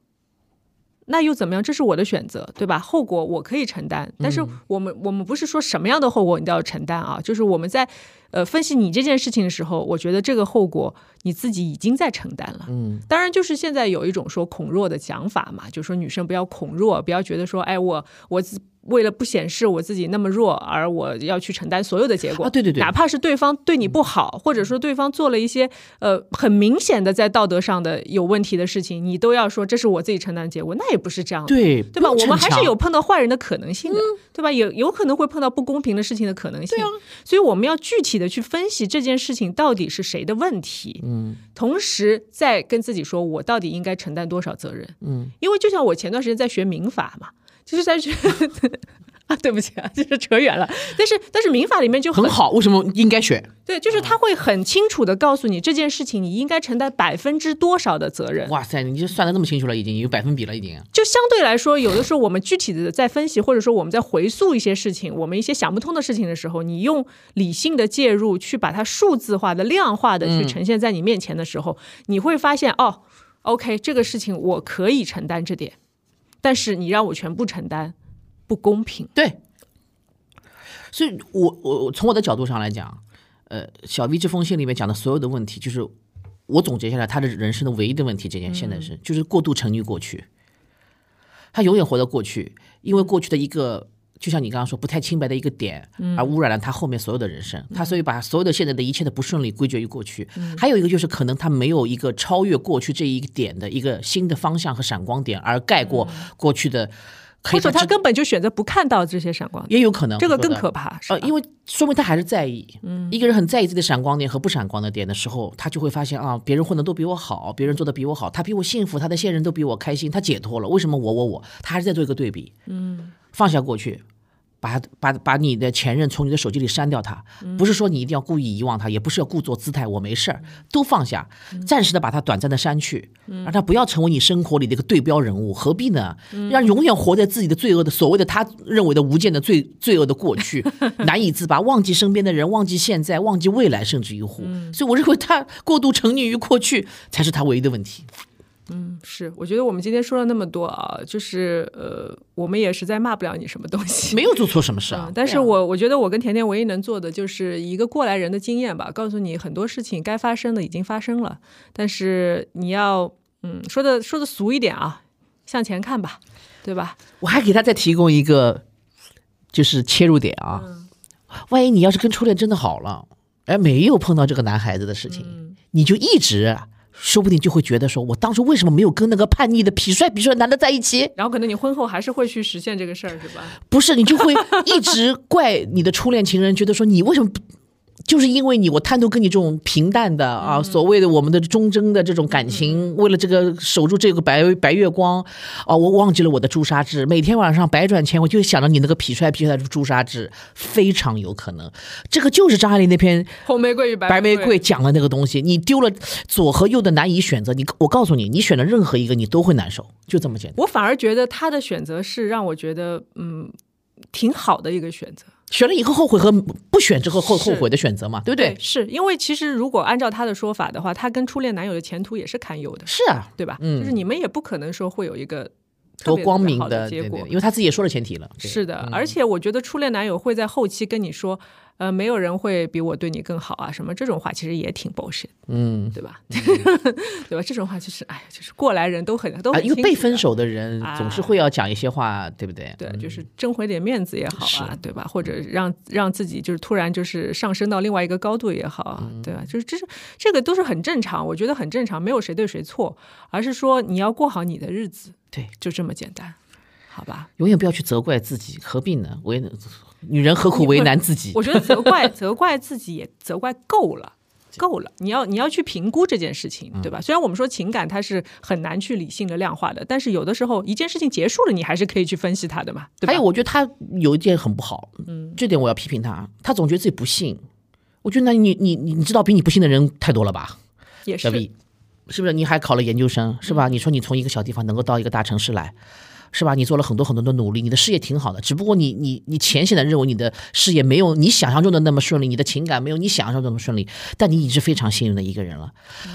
那又怎么样？这是我的选择，对吧？后果我可以承担，但是我们、我们不是说什么样的后果你都要承担啊，就是我们在呃分析你这件事情的时候，我觉得这个后果你自己已经在承担了。嗯，当然，就是现在有一种说恐弱的讲法嘛，就是说女生不要恐弱，不要觉得说，哎，我我自为了不显示我自己那么弱，而我要去承担所有的结果。啊对对对哪怕是对方对你不好，或者说对方做了一些呃很明显的在道德上的有问题的事情，你都要说这是我自己承担的结果，那也不是这样的。对对吧？我们还是有碰到坏人的可能性的，对吧？有有可能会碰到不公平的事情的可能性。对啊，所以我们要具体的去分析这件事情到底是谁的问题，嗯，同时再跟自己说，我到底应该承担多少责任，嗯，因为就像我前段时间在学民法嘛，就是在学。啊，对不起啊，就是扯远了。但是但是民法里面就很好，为什么应该选？对，就是他会很清楚的告诉你这件事情你应该承担百分之多少的责任。哇塞，你就算的那么清楚了，已经有百分比了，已经。就相对来说，有的时候我们具体的在分析，或者说我们在回溯一些事情，我们一些想不通的事情的时候，你用理性的介入去把它数字化的、量化的去呈现在你面前的时候，你会发现哦，OK，这个事情我可以承担这点，但是你让我全部承担。不公平，对，所以我我我从我的角度上来讲，呃，小 V 这封信里面讲的所有的问题，就是我总结下来他的人生的唯一的问题，这件现在是就是过度沉溺过去，他永远活在过去，因为过去的一个就像你刚刚说不太清白的一个点，而污染了他后面所有的人生，他所以把所有的现在的一切的不顺利归结于过去，还有一个就是可能他没有一个超越过去这一个点的一个新的方向和闪光点，而盖过过去的。或者他根本就选择不看到这些闪光点，也有可能，这个更可怕。呃，因为说明他还是在意。嗯，一个人很在意自己的闪光点和不闪光的点的时候，他就会发现啊，别人混的都比我好，别人做的比我好，他比我幸福，他的现任都比我开心，他解脱了。为什么我我我？他还是在做一个对比。嗯，放下过去。把把把你的前任从你的手机里删掉，他不是说你一定要故意遗忘他，也不是要故作姿态，我没事儿，都放下，暂时的把他短暂的删去，让他不要成为你生活里的一个对标人物，何必呢？让永远活在自己的罪恶的所谓的他认为的无间的罪罪恶的过去，难以自拔，忘记身边的人，忘记现在，忘记未来，甚至于乎，所以我认为他过度沉溺于过去才是他唯一的问题。嗯，是，我觉得我们今天说了那么多啊，就是呃，我们也实在骂不了你什么东西，没有做错什么事啊。但是我我觉得我跟甜甜唯一能做的就是一个过来人的经验吧，告诉你很多事情该发生的已经发生了，但是你要嗯说的说的俗一点啊，向前看吧，对吧？我还给他再提供一个就是切入点啊，万一你要是跟初恋真的好了，哎，没有碰到这个男孩子的事情，你就一直。说不定就会觉得说，我当初为什么没有跟那个叛逆的痞帅痞帅的男的在一起？然后可能你婚后还是会去实现这个事儿，是吧？不是，你就会一直怪你的初恋情人，觉得说你为什么不？就是因为你，我贪图跟你这种平淡的啊，所谓的我们的忠贞的这种感情，为了这个守住这个白白月光，啊，我忘记了我的朱砂痣。每天晚上百转千回，就想着你那个痞帅痞帅的朱砂痣，非常有可能。这个就是张爱玲那篇《红玫瑰与白玫瑰》讲的那个东西。你丢了左和右的难以选择，你我告诉你，你选了任何一个，你都会难受，就这么简单。我反而觉得他的选择是让我觉得，嗯，挺好的一个选择。选了以后后悔和不选之后后后悔的选择嘛，对不对？是因为其实如果按照他的说法的话，他跟初恋男友的前途也是堪忧的。是啊，对吧？嗯，就是你们也不可能说会有一个多光明的结果，因为他自己也说了前提了。是的，而且我觉得初恋男友会在后期跟你说。呃，没有人会比我对你更好啊，什么这种话其实也挺 bullshit，嗯，对吧？对吧？这种话就是，哎呀，就是过来人都很都一个被分手的人总是会要讲一些话，对不对？对，就是争回点面子也好啊，对吧？或者让让自己就是突然就是上升到另外一个高度也好啊，对吧？就是这是这个都是很正常，我觉得很正常，没有谁对谁错，而是说你要过好你的日子，对，就这么简单，好吧？永远不要去责怪自己，何必呢？我也。女人何苦为难自己？我觉得责怪责怪自己也责怪够了，够了。你要你要去评估这件事情，对吧？虽然我们说情感它是很难去理性的量化的，但是有的时候一件事情结束了，你还是可以去分析它的嘛。还有，我觉得他有一点很不好，嗯，这点我要批评他。他总觉得自己不幸。我觉得那你你你你知道比你不幸的人太多了吧？也是，是不是？你还考了研究生，是吧？你说你从一个小地方能够到一个大城市来。是吧？你做了很多很多的努力，你的事业挺好的。只不过你你你浅显的认为你的事业没有你想象中的那么顺利，你的情感没有你想象中那么顺利。但你已经是非常幸运的一个人了。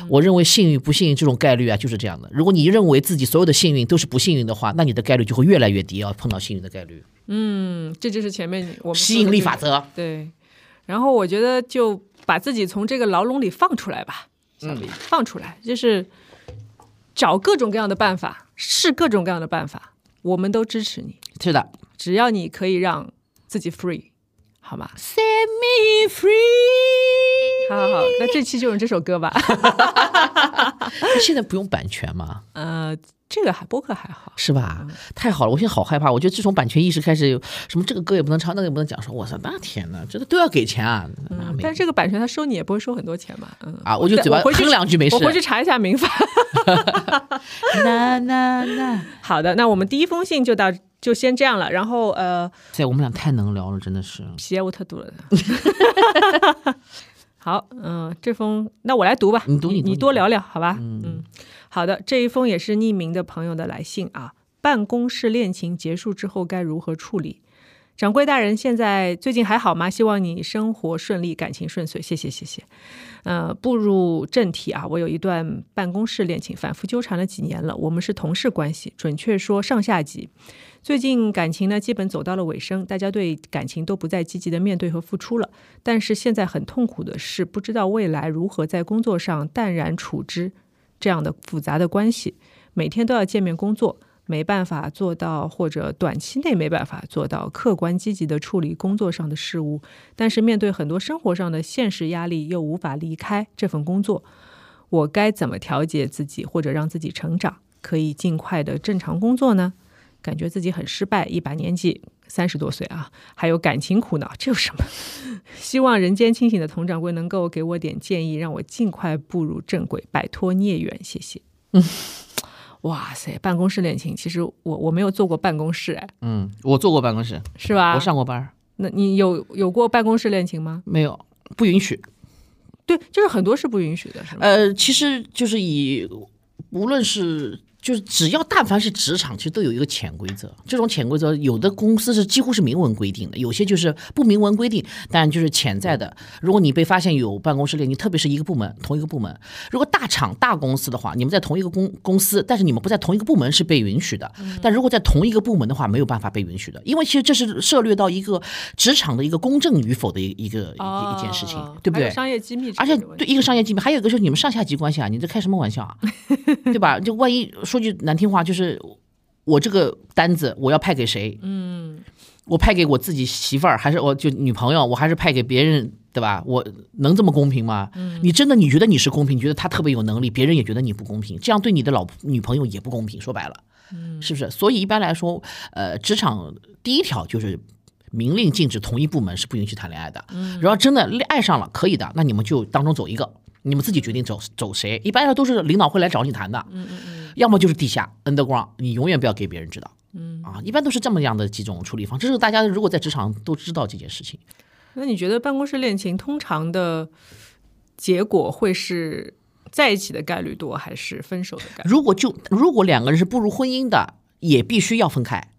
我认为幸运不幸运这种概率啊就是这样的。如果你认为自己所有的幸运都是不幸运的话，那你的概率就会越来越低，要碰到幸运的概率。嗯，这就是前面我们吸引力法则。对。然后我觉得就把自己从这个牢笼里放出来吧，小李，放出来，就是找各种各样的办法，试各种各样的办法。我们都支持你，是的，只要你可以让自己 free，好吗？Set me free。好好好，那这期就用这首歌吧。现在不用版权吗？呃。这个还播客还好是吧？太好了，我现在好害怕。我觉得自从版权意识开始有什么这个歌也不能唱，那个也不能讲，说我操，那天呐，这都要给钱啊！但是这个版权他收你也不会收很多钱吧。嗯啊，我就嘴巴哼两句没事。我回去查一下民法。那那那好的，那我们第一封信就到就先这样了。然后呃，在我们俩太能聊了，真的是。皮我特多了。好，嗯、这封那我来读吧，你读你读你多聊聊，好吧？嗯，好的，这一封也是匿名的朋友的来信啊。办公室恋情结束之后该如何处理？掌柜大人，现在最近还好吗？希望你生活顺利，感情顺遂。谢谢，谢谢。呃，步入正题啊，我有一段办公室恋情，反复纠缠了几年了。我们是同事关系，准确说上下级。最近感情呢，基本走到了尾声，大家对感情都不再积极的面对和付出了。但是现在很痛苦的是，不知道未来如何在工作上淡然处之这样的复杂的关系。每天都要见面工作，没办法做到，或者短期内没办法做到客观积极的处理工作上的事务。但是面对很多生活上的现实压力，又无法离开这份工作，我该怎么调节自己，或者让自己成长，可以尽快的正常工作呢？感觉自己很失败，一把年纪，三十多岁啊，还有感情苦恼，这有什么？希望人间清醒的佟掌柜能够给我点建议，让我尽快步入正轨，摆脱孽缘。谢谢。嗯，哇塞，办公室恋情，其实我我没有做过办公室，哎，嗯，我做过办公室，是吧？我上过班儿，那你有有过办公室恋情吗？没有，不允许。对，就是很多是不允许的，是吗？呃，其实就是以无论是就是只要但凡是职场，其实都有一个潜规则。这种潜规则，有的公司是几乎是明文规定的，有些就是不明文规定，但就是潜在的。如果你被发现有办公室恋情，特别是一个部门同一个部门，如果大厂大公司的话，你们在同一个公公司，但是你们不在同一个部门是被允许的。但如果在同一个部门的话，没有办法被允许的，因为其实这是涉略到一个职场的一个公正与否的一一个一一件事情哦，对不对？商业机密而且对一个商业机密，还有一个就是你们上下级关系啊，你在开什么玩笑啊？对吧？就万一说句难听话，就是我这个单子我要派给谁？嗯，我派给我自己媳妇儿，还是我就女朋友，我还是派给别人，对吧？我能这么公平吗？嗯你真的你觉得你是公平，你觉得他特别有能力，别人也觉得你不公平，这样对你的老婆女朋友也不公平。说白了，嗯是不是？所以一般来说，呃，职场第一条就是。明令禁止同一部门是不允许谈恋爱的。嗯然后真的爱上了，可以的，那你们就当中走一个，你们自己决定走走谁。一般上都是领导会来找你谈的，嗯嗯嗯，要么就是地下 underground，你永远不要给别人知道，嗯啊，一般都是这么样的几种处理方式。这是大家如果在职场都知道这件事情。那你觉得办公室恋情通常的结果会是在一起的概率多，还是分手的概率？如果就如果两个人是步入婚姻的，也必须要分开，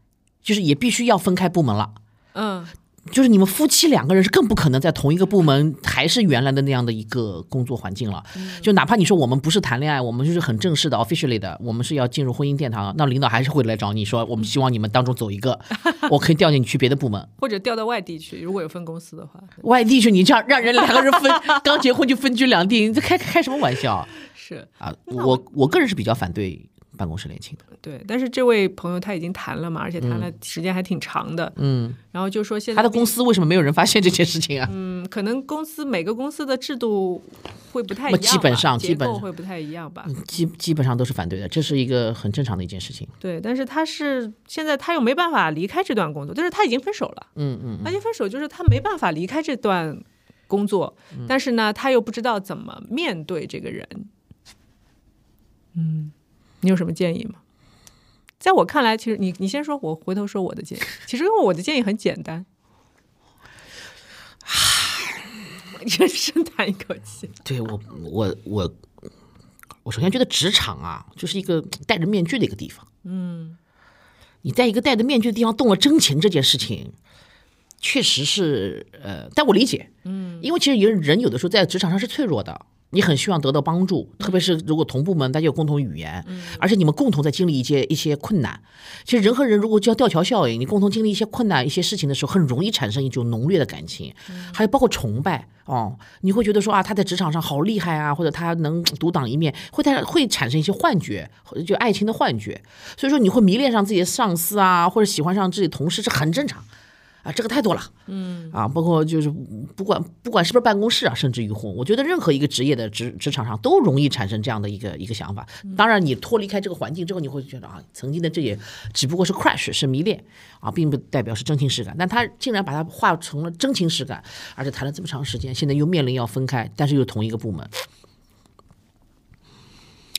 就是也必须要分开部门了。嗯，就是你们夫妻两个人是更不可能在同一个部门，还是原来的那样的一个工作环境了。就哪怕你说我们不是谈恋爱，我们就是很正式的 officially 的，我们是要进入婚姻殿堂，那领导还是会来找你说，我们希望你们当中走一个，我可以调你去别的部门。或者调到外地去，如果有分公司的话，外地去，你这样让人两个人分，刚结婚就分居两地，你这开开什么玩笑 是啊？我我个人是比较反对办公室恋情的。对。但是这位朋友他已经谈了嘛，而且谈了时间还挺长的，嗯，然后就说现在他的公司为什么没有人发现这件事情啊？嗯，可能公司每个公司的制度会不太一样吧，基本上结基本上构会不太一样吧。基基本上都是反对的，这是一个很正常的一件事情。对，但是他是现在他又没办法离开这段工作，但是他已经分手了。嗯嗯，他已经分手，就是他没办法离开这段工作，嗯但是呢，他又不知道怎么面对这个人。嗯，你有什么建议吗？在我看来，其实你你先说，我回头说我的建议。其实因为我的建议很简单。你真深叹一口气。对我我我我首先觉得职场啊，就是一个戴着面具的一个地方。嗯，你在一个戴着面具的地方动了真情这件事情，确实是呃，但我理解。嗯，因为其实人人有的时候在职场上是脆弱的。你很希望得到帮助，特别是如果同部门大家有共同语言，而且你们共同在经历一些一些困难。其实人和人如果叫吊桥效应，你共同经历一些困难、一些事情的时候，很容易产生一种浓烈的感情，还有包括崇拜哦。你会觉得说啊，他在职场上好厉害啊，或者他能独当一面，会带会产生一些幻觉，就爱情的幻觉。所以说你会迷恋上自己的上司啊，或者喜欢上自己同事，这很正常。啊，这个太多了，嗯，啊，包括就是不管不管是不是办公室啊，甚至于婚，我觉得任何一个职业的职职场上都容易产生这样的一个一个想法。当然，你脱离开这个环境之后，你会觉得啊，曾经的这也只不过是 crush，是迷恋啊，并不代表是真情实感。但他竟然把它化成了真情实感，而且谈了这么长时间，现在又面临要分开，但是又同一个部门。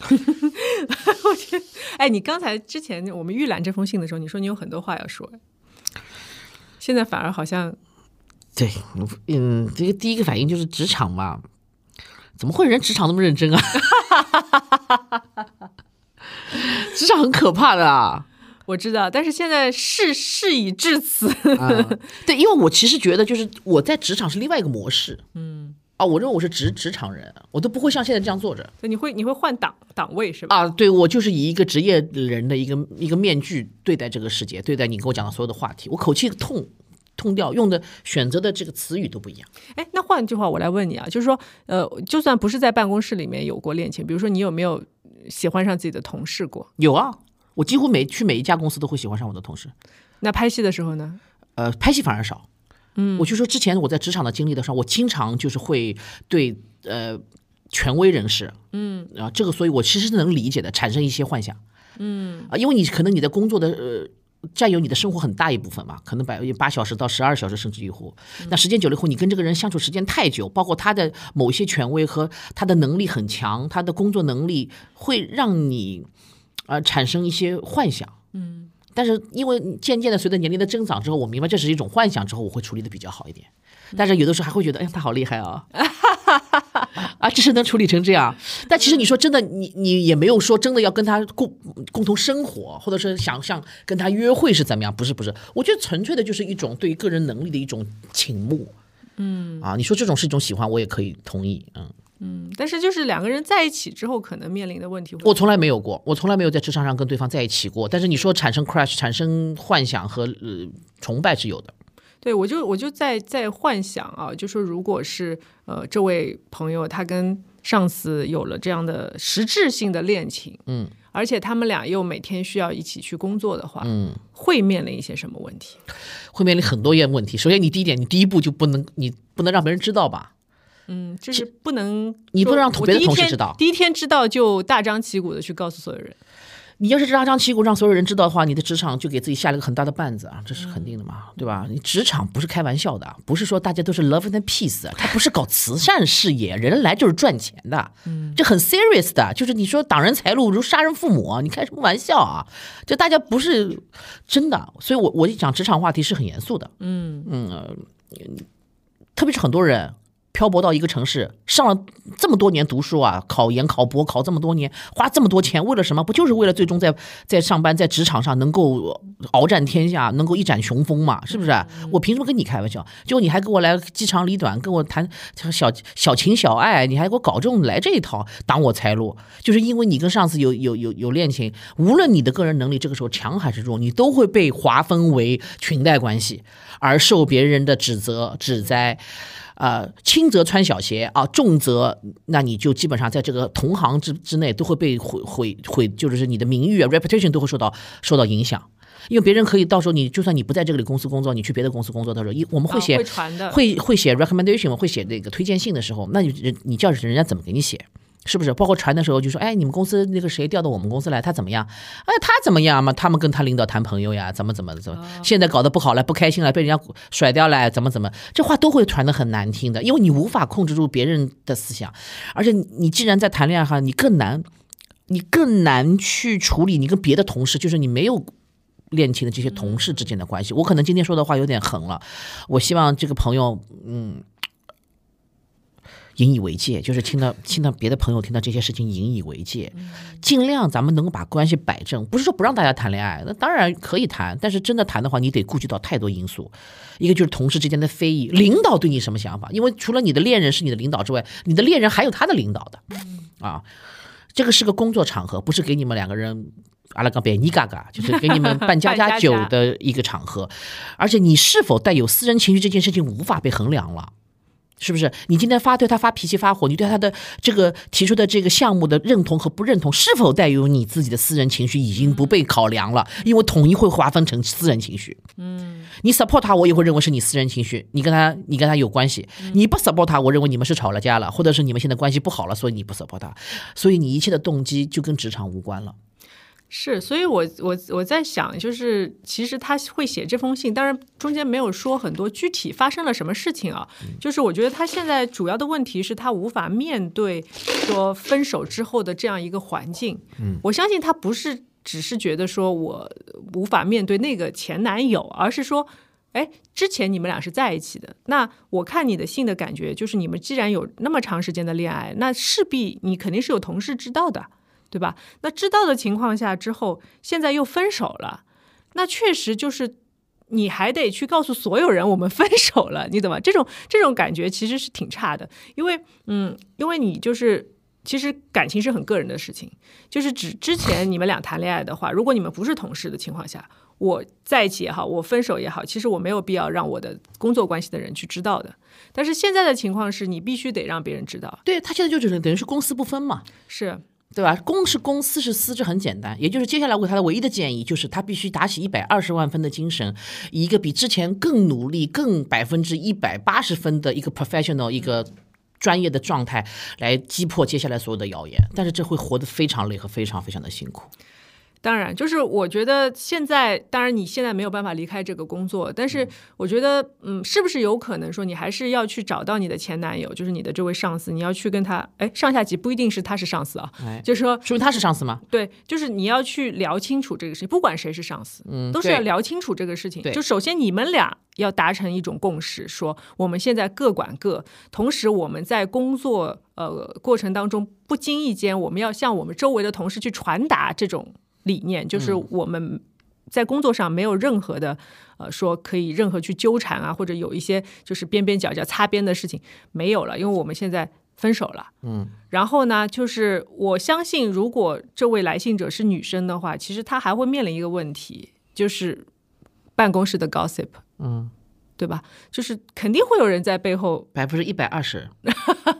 我觉得，哎，你刚才之前我们预览这封信的时候，你说你有很多话要说，现在反而好像对，嗯，这个第一个反应就是职场嘛，怎么会人职场那么认真啊？职场很可怕的啊！我知道，但是现在事事已至此，对，因为我其实觉得，就是我在职场是另外一个模式，嗯，啊，我认为我是职职场人，我都不会像现在这样坐着，你会你会换档档位是吧？啊，对，我就是以一个职业人的一个一个面具对待这个世界，对待你跟我讲的所有的话题，我口气痛痛掉，用的选择的这个词语都不一样。哎，那换句话我来问你啊，就是说，呃，就算不是在办公室里面有过恋情，比如说你有没有喜欢上自己的同事过？有啊。我几乎每去每一家公司都会喜欢上我的同事。那拍戏的时候呢？呃，拍戏反而少。嗯，我就说之前我在职场的经历的时候，我经常就是会对呃权威人士，嗯啊，这个所以我其实是能理解的，产生一些幻想。嗯啊，因为你可能你的工作的呃占有你的生活很大一部分嘛，可能百八小时到十二小时甚至以后，那时间久了以后，你跟这个人相处时间太久，包括他的某些权威和他的能力很强，他的工作能力会让你。呃，产生一些幻想，嗯，但是因为渐渐的随着年龄的增长之后，我明白这是一种幻想之后，我会处理的比较好一点。但是有的时候还会觉得，哎，他好厉害啊，啊，这是能处理成这样。但其实你说真的，你你也没有说真的要跟他共共同生活，或者是想象跟他约会是怎么样？不是不是，我觉得纯粹的就是一种对于个人能力的一种倾慕，嗯，啊，你说这种是一种喜欢，我也可以同意，嗯。嗯，但是就是两个人在一起之后可能面临的问题，我从来没有过，我从来没有在职场上跟对方在一起过。但是你说产生 crush、产生幻想和呃崇拜是有的。对，我就我就在在幻想啊，就说如果是呃这位朋友他跟上司有了这样的实质性的恋情，嗯，而且他们俩又每天需要一起去工作的话，嗯，会面临一些什么问题？会面临很多样问题。首先，你第一点，你第一步就不能你不能让别人知道吧？嗯，就是不能，你不能让别的同事知道。第一天知道就大张旗鼓的去告诉所有人。你要是大张旗鼓让所有人知道的话，你的职场就给自己下了个很大的绊子啊，这是肯定的嘛，对吧？你职场不是开玩笑的，不是说大家都是 love and peace，他不是搞慈 善事业，人来就是赚钱的，嗯，这很 serious 的，就是你说挡人财路如杀人父母，你开什么玩笑啊？就大家不是真的，所以我我就讲职场话题是很严肃的，嗯嗯，特别是很多人。漂泊到一个城市，上了这么多年读书啊，考研、考博，考这么多年，花这么多钱，为了什么？不就是为了最终在在上班，在职场上能够鏖战天下，能够一展雄风嘛？是不是？我凭什么跟你开玩笑？结果你还给我来鸡长里短，跟我谈小小情小爱，你还给我搞这种来这一套，挡我财路？就是因为你跟上司有有有有恋情，无论你的个人能力这个时候强还是弱，你都会被划分为裙带关系，而受别人的指责指摘。呃，轻则穿小鞋啊，重则那你就基本上在这个同行之之内都会被毁毁毁，就是你的名誉啊，reputation 都会受到受到影响。因为别人可以到时候你就算你不在这个公司工作，你去别的公司工作的时候，一我们会写会会写 recommendation，会写那个推荐信的时候，那你人你叫人家怎么给你写？是不是？包括传的时候就说，哎，你们公司那个谁调到我们公司来，他怎么样？哎，他怎么样嘛？他们跟他领导谈朋友呀，怎么怎么怎么？现在搞得不好了，不开心了，被人家甩掉了，怎么怎么？这话都会传的很难听的，因为你无法控制住别人的思想，而且你既然在谈恋爱哈，你更难，你更难去处理你跟别的同事，就是你没有恋情的这些同事之间的关系。我可能今天说的话有点横了，我希望这个朋友，嗯。引以为戒，就是听到听到别的朋友听到这些事情引以为戒，尽量咱们能够把关系摆正，不是说不让大家谈恋爱，那当然可以谈，但是真的谈的话，你得顾及到太多因素，一个就是同事之间的非议，领导对你什么想法？因为除了你的恋人是你的领导之外，你的恋人还有他的领导的，啊，这个是个工作场合，不是给你们两个人阿拉冈别尼嘎嘎，就是给你们办家家酒的一个场合，而且你是否带有私人情绪这件事情无法被衡量了。是不是你今天发对他发脾气发火？你对他的这个提出的这个项目的认同和不认同，是否带有你自己的私人情绪，已经不被考量了？因为统一会划分成私人情绪。嗯，你 support 他，我也会认为是你私人情绪。你跟他，你跟他有关系。你不 support 他，我认为你们是吵了架了，或者是你们现在关系不好了，所以你不 support 他。所以你一切的动机就跟职场无关了。是，所以我我我在想，就是其实他会写这封信，当然中间没有说很多具体发生了什么事情啊。就是我觉得他现在主要的问题是他无法面对说分手之后的这样一个环境。嗯，我相信他不是只是觉得说我无法面对那个前男友，而是说，哎，之前你们俩是在一起的。那我看你的信的感觉，就是你们既然有那么长时间的恋爱，那势必你肯定是有同事知道的。对吧？那知道的情况下之后，现在又分手了，那确实就是你还得去告诉所有人我们分手了，你懂吗？这种这种感觉其实是挺差的，因为嗯，因为你就是其实感情是很个人的事情，就是指之前你们俩谈恋爱的话，如果你们不是同事的情况下，我在一起也好，我分手也好，其实我没有必要让我的工作关系的人去知道的。但是现在的情况是你必须得让别人知道，对他现在就只能等于是公私不分嘛，是。对吧？公是公，私是私，这很简单。也就是接下来我给他的唯一的建议就是，他必须打起一百二十万分的精神，以一个比之前更努力、更百分之一百八十分的一个 professional 一个专业的状态来击破接下来所有的谣言。但是这会活得非常累和非常非常的辛苦。当然，就是我觉得现在，当然你现在没有办法离开这个工作，但是我觉得，嗯，是不是有可能说你还是要去找到你的前男友，就是你的这位上司，你要去跟他，哎，上下级不一定是他是上司啊，就是说，说明他是上司吗？对，就是你要去聊清楚这个事情，不管谁是上司，嗯，都是要聊清楚这个事情。就首先你们俩要达成一种共识，说我们现在各管各，同时我们在工作呃过程当中不经意间，我们要向我们周围的同事去传达这种。理念就是我们在工作上没有任何的呃说可以任何去纠缠啊，或者有一些就是边边角角擦边的事情没有了，因为我们现在分手了。嗯，然后呢，就是我相信，如果这位来信者是女生的话，其实她还会面临一个问题，就是办公室的 gossip。嗯，对吧？就是肯定会有人在背后百分之一百二十。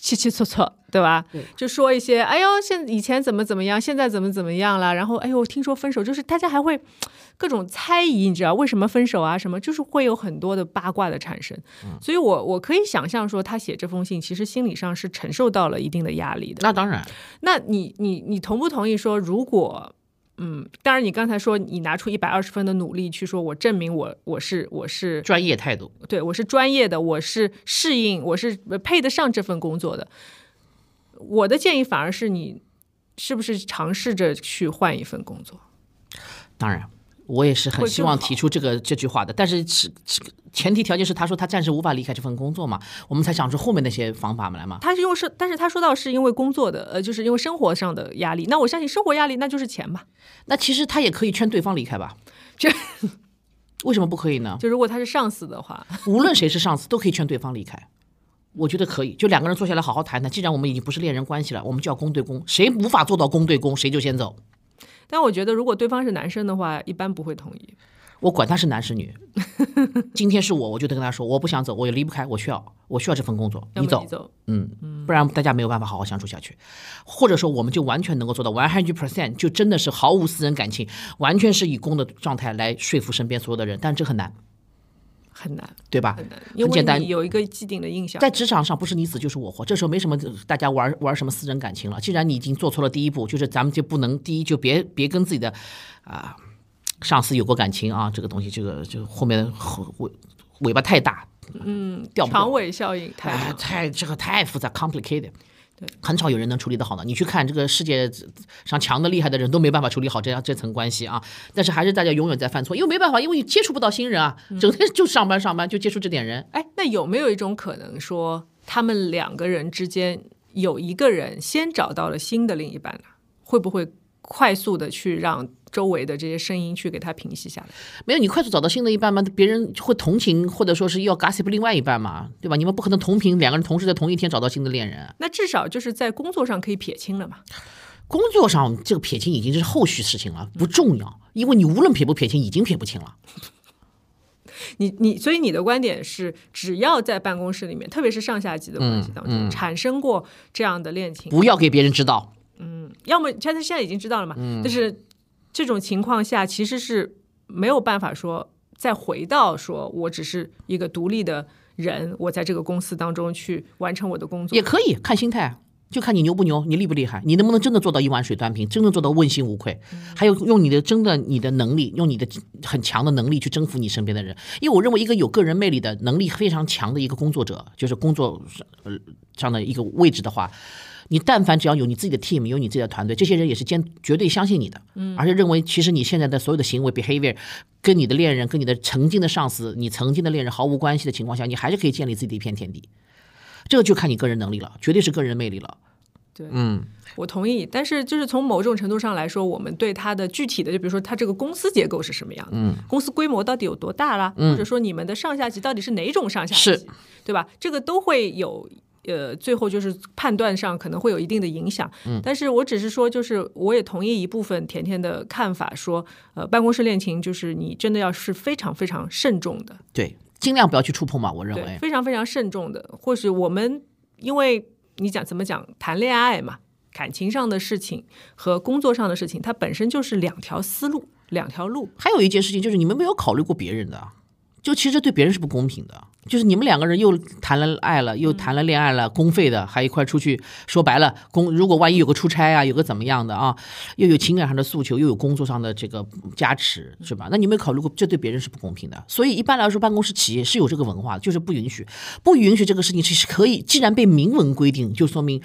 七七错错，对吧？就说一些，哎呦，现以前怎么怎么样，现在怎么怎么样了？然后，哎呦，听说分手，就是大家还会各种猜疑，你知道为什么分手啊？什么，就是会有很多的八卦的产生。所以，我我可以想象说，他写这封信，其实心理上是承受到了一定的压力的。那当然，那你你你同不同意说，如果？嗯，当然，你刚才说你拿出一百二十分的努力去说，我证明我我是我是专业态度，对我是专业的，我是适应，我是配得上这份工作的。我的建议反而是你是不是尝试着去换一份工作？当然。我也是很希望提出这个这句话的，但是是前提条件是他说他暂时无法离开这份工作嘛，我们才想出后面那些方法来嘛。他是用是，但是他说到是因为工作的，呃，就是因为生活上的压力。那我相信生活压力那就是钱吧。那其实他也可以劝对方离开吧？这 为什么不可以呢？就如果他是上司的话，无论谁是上司都可以劝对方离开。我觉得可以，就两个人坐下来好好谈谈。既然我们已经不是恋人关系了，我们就要公对公，谁无法做到公对公，谁就先走。但我觉得，如果对方是男生的话，一般不会同意。我管他是男是女，今天是我，我就得跟他说，我不想走，我也离不开，我需要，我需要这份工作。你走，嗯，不然大家没有办法好好相处下去。或者说，我们就完全能够做到 one hundred percent，就真的是毫无私人感情，完全是以公的状态来说服身边所有的人。但这很难。很难，对吧？很难，很简单，有一个既定的印象。在职场上，不是你死就是我活，这时候没什么大家玩玩什么私人感情了。既然你已经做错了第一步，就是咱们就不能第一就别别跟自己的啊上司有过感情啊，这个东西，这个就后面尾尾巴太大，嗯，掉长尾效应太太这个太复杂，complicated。很少有人能处理得好的。你去看这个世界上强的厉害的人都没办法处理好这样这层关系啊。但是还是大家永远在犯错，因为没办法，因为你接触不到新人啊，整天就上班上班就接触这点人。哎，那有没有一种可能说，他们两个人之间有一个人先找到了新的另一半呢？会不会快速的去让？周围的这些声音去给他平息下来，没有你快速找到新的一半吗？别人会同情或者说是要 gossip 另外一半嘛，对吧？你们不可能同频两个人同时在同一天找到新的恋人。那至少就是在工作上可以撇清了嘛？工作上这个撇清已经是后续事情了，不重要，因为你无论撇不撇清，已经撇不清了。你你所以你的观点是，只要在办公室里面，特别是上下级的关系当中产生过这样的恋情，不要给别人知道。嗯，要么他他现在已经知道了嘛？嗯，但是。这种情况下，其实是没有办法说再回到说我只是一个独立的人，我在这个公司当中去完成我的工作，也可以看心态。就看你牛不牛，你厉不厉害，你能不能真的做到一碗水端平，真的做到问心无愧，还有用你的真的你的能力，用你的很强的能力去征服你身边的人。因为我认为一个有个人魅力的能力非常强的一个工作者，就是工作呃上的一个位置的话。你但凡只要有你自己的 team，有你自己的团队，这些人也是坚绝对相信你的，嗯，而且认为其实你现在的所有的行为 behavior 跟你的恋人、跟你的曾经的上司、你曾经的恋人毫无关系的情况下，你还是可以建立自己的一片天地。这个就看你个人能力了，绝对是个人魅力了。对，嗯，我同意。但是就是从某种程度上来说，我们对它的具体的，就比如说它这个公司结构是什么样的，嗯，公司规模到底有多大啦，嗯或者说你们的上下级到底是哪种上下级，是对吧？这个都会有。呃，最后就是判断上可能会有一定的影响，嗯，但是我只是说，就是我也同意一部分甜甜的看法，说，呃，办公室恋情就是你真的要是非常非常慎重的，对，尽量不要去触碰嘛，我认对，为。非常非常慎重的。或是我们因为你讲怎么讲谈恋爱嘛，感情上的事情和工作上的事情，它本身就是两条思路，两条路。还有一件事情就是你们没有考虑过别人的，就其实对别人是不公平的。就是你们两个人又谈了爱了，又谈了恋爱了，公费的，还一块出去。说白了，公如果万一有个出差啊，有个怎么样的啊，又有情感上的诉求，又有工作上的这个加持，是吧？那你有没有考虑过，这对别人是不公平的？所以一般来说，办公室企业是有这个文化的，就是不允许，不允许这个事情是可以。既然被明文规定，就说明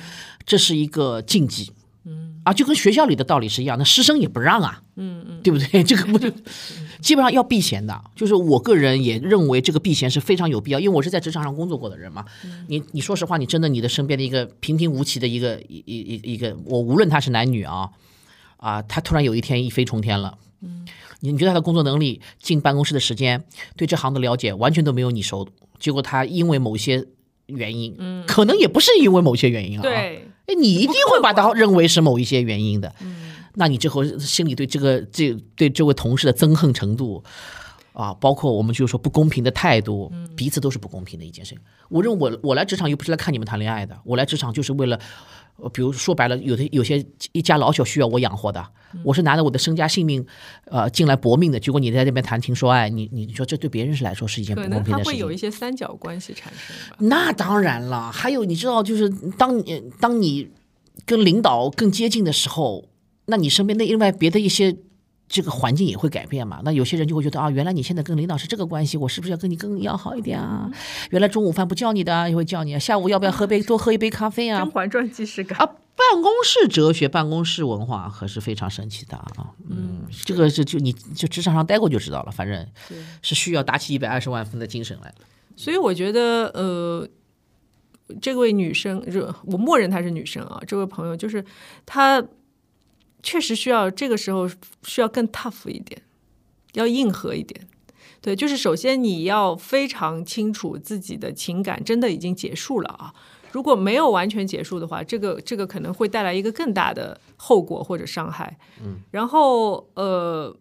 这是一个禁忌。嗯啊，就跟学校里的道理是一样的，师生也不让啊。嗯嗯，对不对？这个不就基本上要避嫌的，就是我个人也认为这个避嫌是非常有必要，因为我是在职场上工作过的人嘛。你你说实话，你真的你的身边的一个平平无奇的一个一一一一个，我无论他是男女啊啊，他突然有一天一飞冲天了。嗯，你你觉得他的工作能力、进办公室的时间、对这行的了解完全都没有你熟，结果他因为某些原因，嗯，可能也不是因为某些原因啊，对，哎，你一定会把他认为是某一些原因的。那你之后心里对这个这对这位同事的憎恨程度啊，包括我们就是说不公平的态度，彼此都是不公平的一件事情。我认为我我来职场又不是来看你们谈恋爱的，我来职场就是为了，呃比如说白了，有的有些一家老小需要我养活的，我是拿着我的身家性命，呃，进来搏命的。结果你在这边谈情说爱，你你说这对别人是来说是一件不公平的事情它会有一。些三角关系产生吧。那当然了，还有你知道，就是当你当你跟领导更接近的时候，那你身边的另外别的一些这个环境也会改变嘛。那有些人就会觉得啊，原来你现在跟领导是这个关系，我是不是要跟你更要好一点啊？原来中午饭不叫你的啊，也会叫你啊。下午要不要喝杯多喝一杯咖啡啊甄？嬛传既视感啊，办公室哲学、办公室文化可是非常神奇的啊。嗯，这个是就你就职场上待过就知道了，反正是需要打起一百二十万分的精神来的。所以我觉得，呃，这位女生，就我默认她是女生啊。这位朋友就是她，确实需要这个时候需要更 tough 一点，要硬核一点。对，就是首先你要非常清楚自己的情感真的已经结束了啊。如果没有完全结束的话，这个这个可能会带来一个更大的后果或者伤害。嗯，然后呃，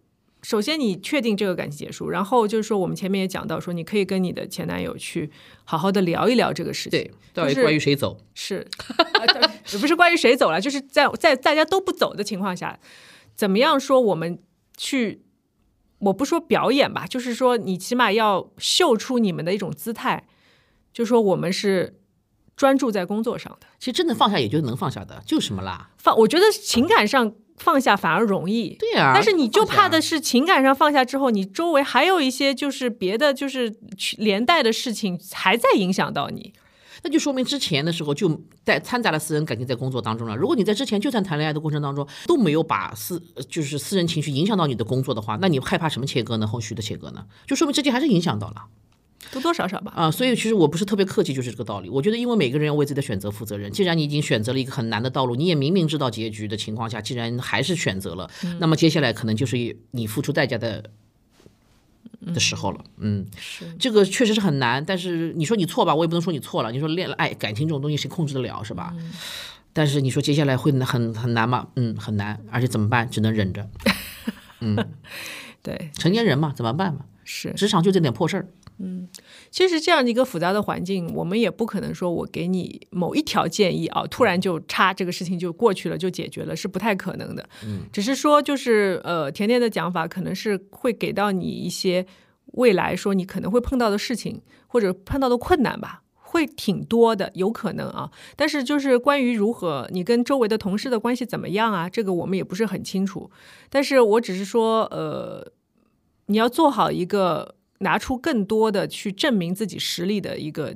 首先你确定这个感情结束，然后就是说我们前面也讲到说，你可以跟你的前男友去好好的聊一聊这个事情。到底就是关于谁走？是，不是关于谁走了，就是在在大家都不走的情况下，怎么样说我们去，我不说表演吧，就是说你起码要秀出你们的一种姿态，就说我们是专注在工作上的。其实真的放下也就能放下的，就什么啦？放，我觉得情感上放下反而容易。对呀、但是你就怕的是情感上放下之后，你周围还有一些就是别的就是去连带的事情还在影响到你。那就说明之前的时候就在掺杂了私人感情在工作当中了。如果你在之前就算谈恋爱的过程当中都没有把私就是私人情绪影响到你的工作的话，那你害怕什么切割呢？后续的切割呢？就说明之前还是影响到了多多少少吧，啊。所以其实我不是特别客气，就是这个道理。我觉得因为每个人要为自己的选择负责任。既然你已经选择了一个很难的道路，你也明明知道结局的情况下，既然还是选择了，那么接下来可能就是你付出代价的。的时候了，嗯，是这个确实是很难，但是你说你错吧，我也不能说你错了。你说恋爱感情这种东西谁控制得了是吧？但是你说接下来会很很难吗？嗯，很难，而且怎么办？只能忍着。嗯对，成年人嘛，怎么办嘛？是。职场就这点破事儿。其实这样的一个复杂的环境，我们也不可能说我给你某一条建议啊，突然就插这个事情就过去了，就解决了，是不太可能的。嗯，只是说就是呃，甜甜的讲法可能是会给到你一些未来说你可能会碰到的事情或者碰到的困难吧。会挺多的，有可能啊。但是就是关于如何你跟周围的同事的关系怎么样啊，这个我们也不是很清楚。但是我只是说，呃，你要做好一个拿出更多的去证明自己实力的一个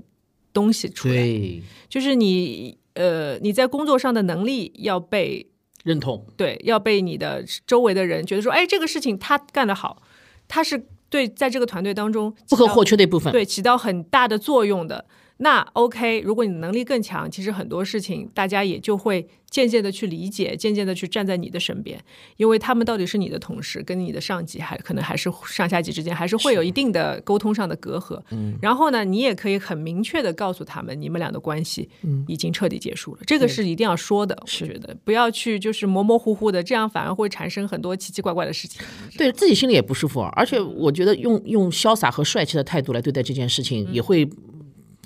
东西出来，对，就是你呃你在工作上的能力要被认同，对要被你的周围的人觉得说，哎，这个事情他干得好，他是对在这个团队当中不可或缺的一部分。对，起到很大的作用的。那 OK，如果你能力更强，其实很多事情大家也就会渐渐的去理解，渐渐的去站在你的身边，因为他们到底是你的同事，跟你的上级还可能还是上下级之间还是会有一定的沟通上的隔阂。嗯，然后呢，你也可以很明确的告诉他们，你们俩的关系已经彻底结束了，这个是一定要说的。我觉得不要去就是模模糊糊的，这样反而会产生很多奇奇怪怪的事情。对自己心里也不舒服，而且我觉得用用潇洒和帅气的态度来对待这件事情，也会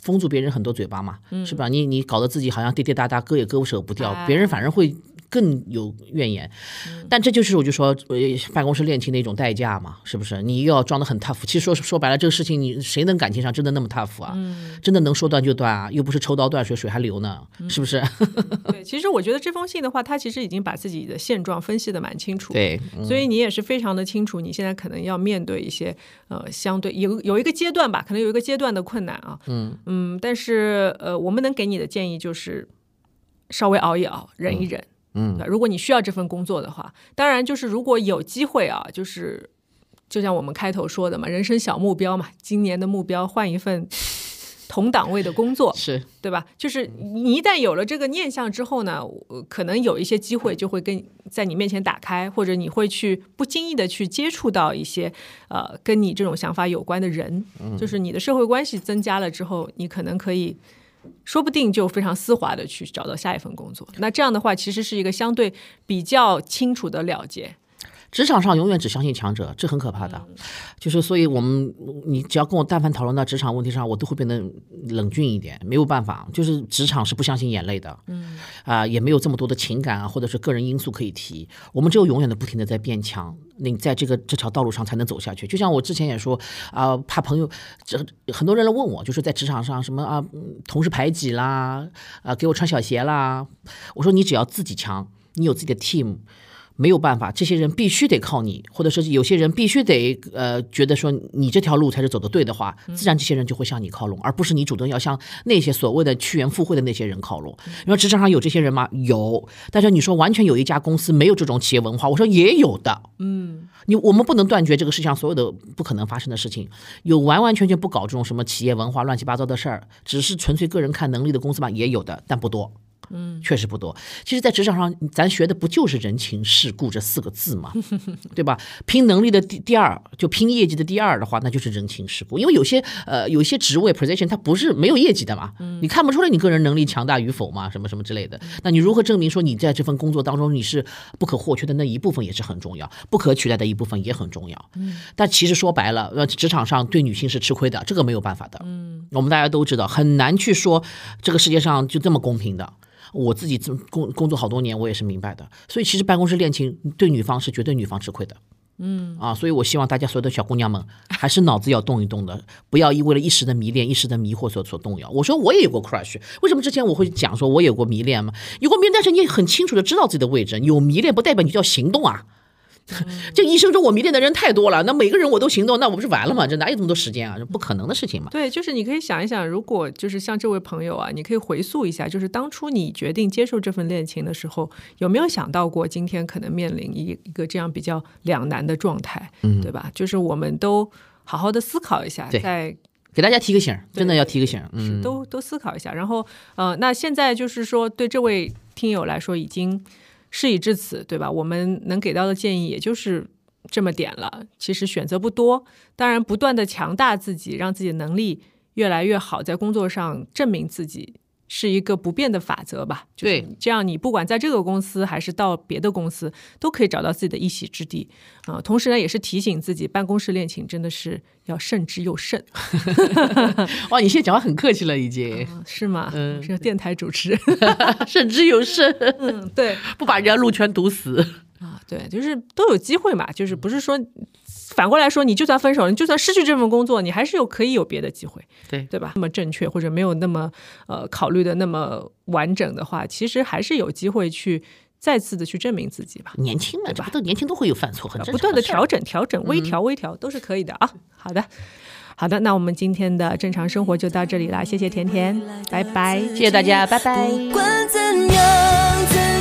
封住别人很多嘴巴嘛，是吧？你你搞得自己好像跌跌哒哒，割也割不舍不掉，别人反而会。更有怨言，但这就是我就说，呃，办公室恋情的一种代价嘛，是不是？你又要装的很 tough，其实说说白了，这个事情你谁能感情上真的那么 tough 啊？真的能说断就断啊？又不是抽刀断水，水还流呢，是不是？对，其实我觉得这封信的话，他其实已经把自己的现状分析的蛮清楚，对，所以你也是非常的清楚，你现在可能要面对一些呃相对有有一个阶段吧，可能有一个阶段的困难啊，嗯嗯，但是呃，我们能给你的建议就是稍微熬一熬，忍一忍。嗯，如果你需要这份工作的话，当然就是如果有机会啊，就是就像我们开头说的嘛，人生小目标嘛，今年的目标换一份同档位的工作，是对吧？就是你一旦有了这个念想之后呢，呃可能有一些机会就会跟在你面前打开，或者你会去不经意的去接触到一些呃跟你这种想法有关的人，就是你的社会关系增加了之后，你可能可以。说不定就非常丝滑的去找到下一份工作，那这样的话其实是一个相对比较清楚的了结。职场上永远只相信强者，这很可怕的。就是所以，我们你只要跟我但凡讨论到职场问题上，我都会变得冷峻一点。没有办法，就是职场是不相信眼泪的，嗯啊，也没有这么多的情感啊，或者是个人因素可以提。我们只有永远的不停的在变强，你在这个这条道路上才能走下去。就像我之前也说啊，怕朋友，这很多人来问我，就是在职场上什么啊，嗯同事排挤啦，啊，给我穿小鞋啦。我说你只要自己强，你有自己的 team。没有办法，这些人必须得靠你，或者是有些人必须得呃觉得说你这条路才是走的对的话，自然这些人就会向你靠拢，而不是你主动要向那些所谓的趋炎附会的那些人靠拢。你说职场上有这些人吗？有，但是你说完全有一家公司没有这种企业文化，我说也有的。嗯，你我们不能断绝这个世界上所有的不可能发生的事情，有完完全全不搞这种什么企业文化乱七八糟的事儿，只是纯粹个人看能力的公司嘛，也有的，但不多。嗯，确实不多。其实，在职场上，咱学的不就是人情世故这四个字嘛，对吧？拼能力的第第二，就拼业绩的第二的话，那就是人情世故。因为有些呃，有一些职位 position 它不是没有业绩的嘛，你看不出来你个人能力强大与否嘛，什么什么之类的。那你如何证明说你在这份工作当中你是不可或缺的那一部分也是很重要，不可取代的一部分也很重要。嗯，但其实说白了，呃，职场上对女性是吃亏的，这个没有办法的。嗯，我们大家都知道，很难去说这个世界上就这么公平的。我自己这工工作好多年，我也是明白的。所以其实办公室恋情对女方是绝对女方吃亏的。嗯啊，所以我希望大家所有的小姑娘们 还是脑子要动一动的，不要因为了一时的迷恋、一时的迷惑所所动摇。我说我也有过 crush，为什么之前我会讲说我有过迷恋吗？有过迷恋，但是你很清楚的知道自己的位置。有迷恋不代表你就要行动啊。这一生中我迷恋的人太多了，那每个人我都行动，那我不是完了吗？这哪有这么多时间啊？这不可能的事情嘛。对，就是你可以想一想，如果就是像这位朋友啊，你可以回溯一下，就是当初你决定接受这份恋情的时候，有没有想到过今天可能面临一一个这样比较两难的状态，嗯对吧？就是我们都好好的思考一下，对在给大家提个醒，真的要提个醒嗯，都都思考一下。然后呃，那现在就是说，对这位听友来说，已经事已至此，对吧？我们能给到的建议也就是这么点了。其实选择不多，当然不断的强大自己，让自己的能力越来越好，在工作上证明自己。是一个不变的法则吧？就是对这样你不管在这个公司还是到别的公司，都可以找到自己的一席之地啊、同时呢，也是提醒自己，办公室恋情真的是要慎之又慎，哇，你现在讲话很客气了，已经，啊是吗？嗯是电台主持人。慎之又慎，嗯，对不把人家路全堵死。啊，对，就是都有机会嘛，就是不是说反过来说，你就算分手了，你就算失去这份工作，你还是有可以有别的机会，对对吧？那么正确或者没有那么呃考虑的那么完整的话，其实还是有机会去再次的去证明自己吧。年轻嘛，对吧都年轻都会有犯错，不断的调整、调整、微调、微调都是可以的啊。好的，好的，那我们今天的正常生活就到这里啦，谢谢甜甜，拜拜。谢谢大家，拜拜。不管怎样，怎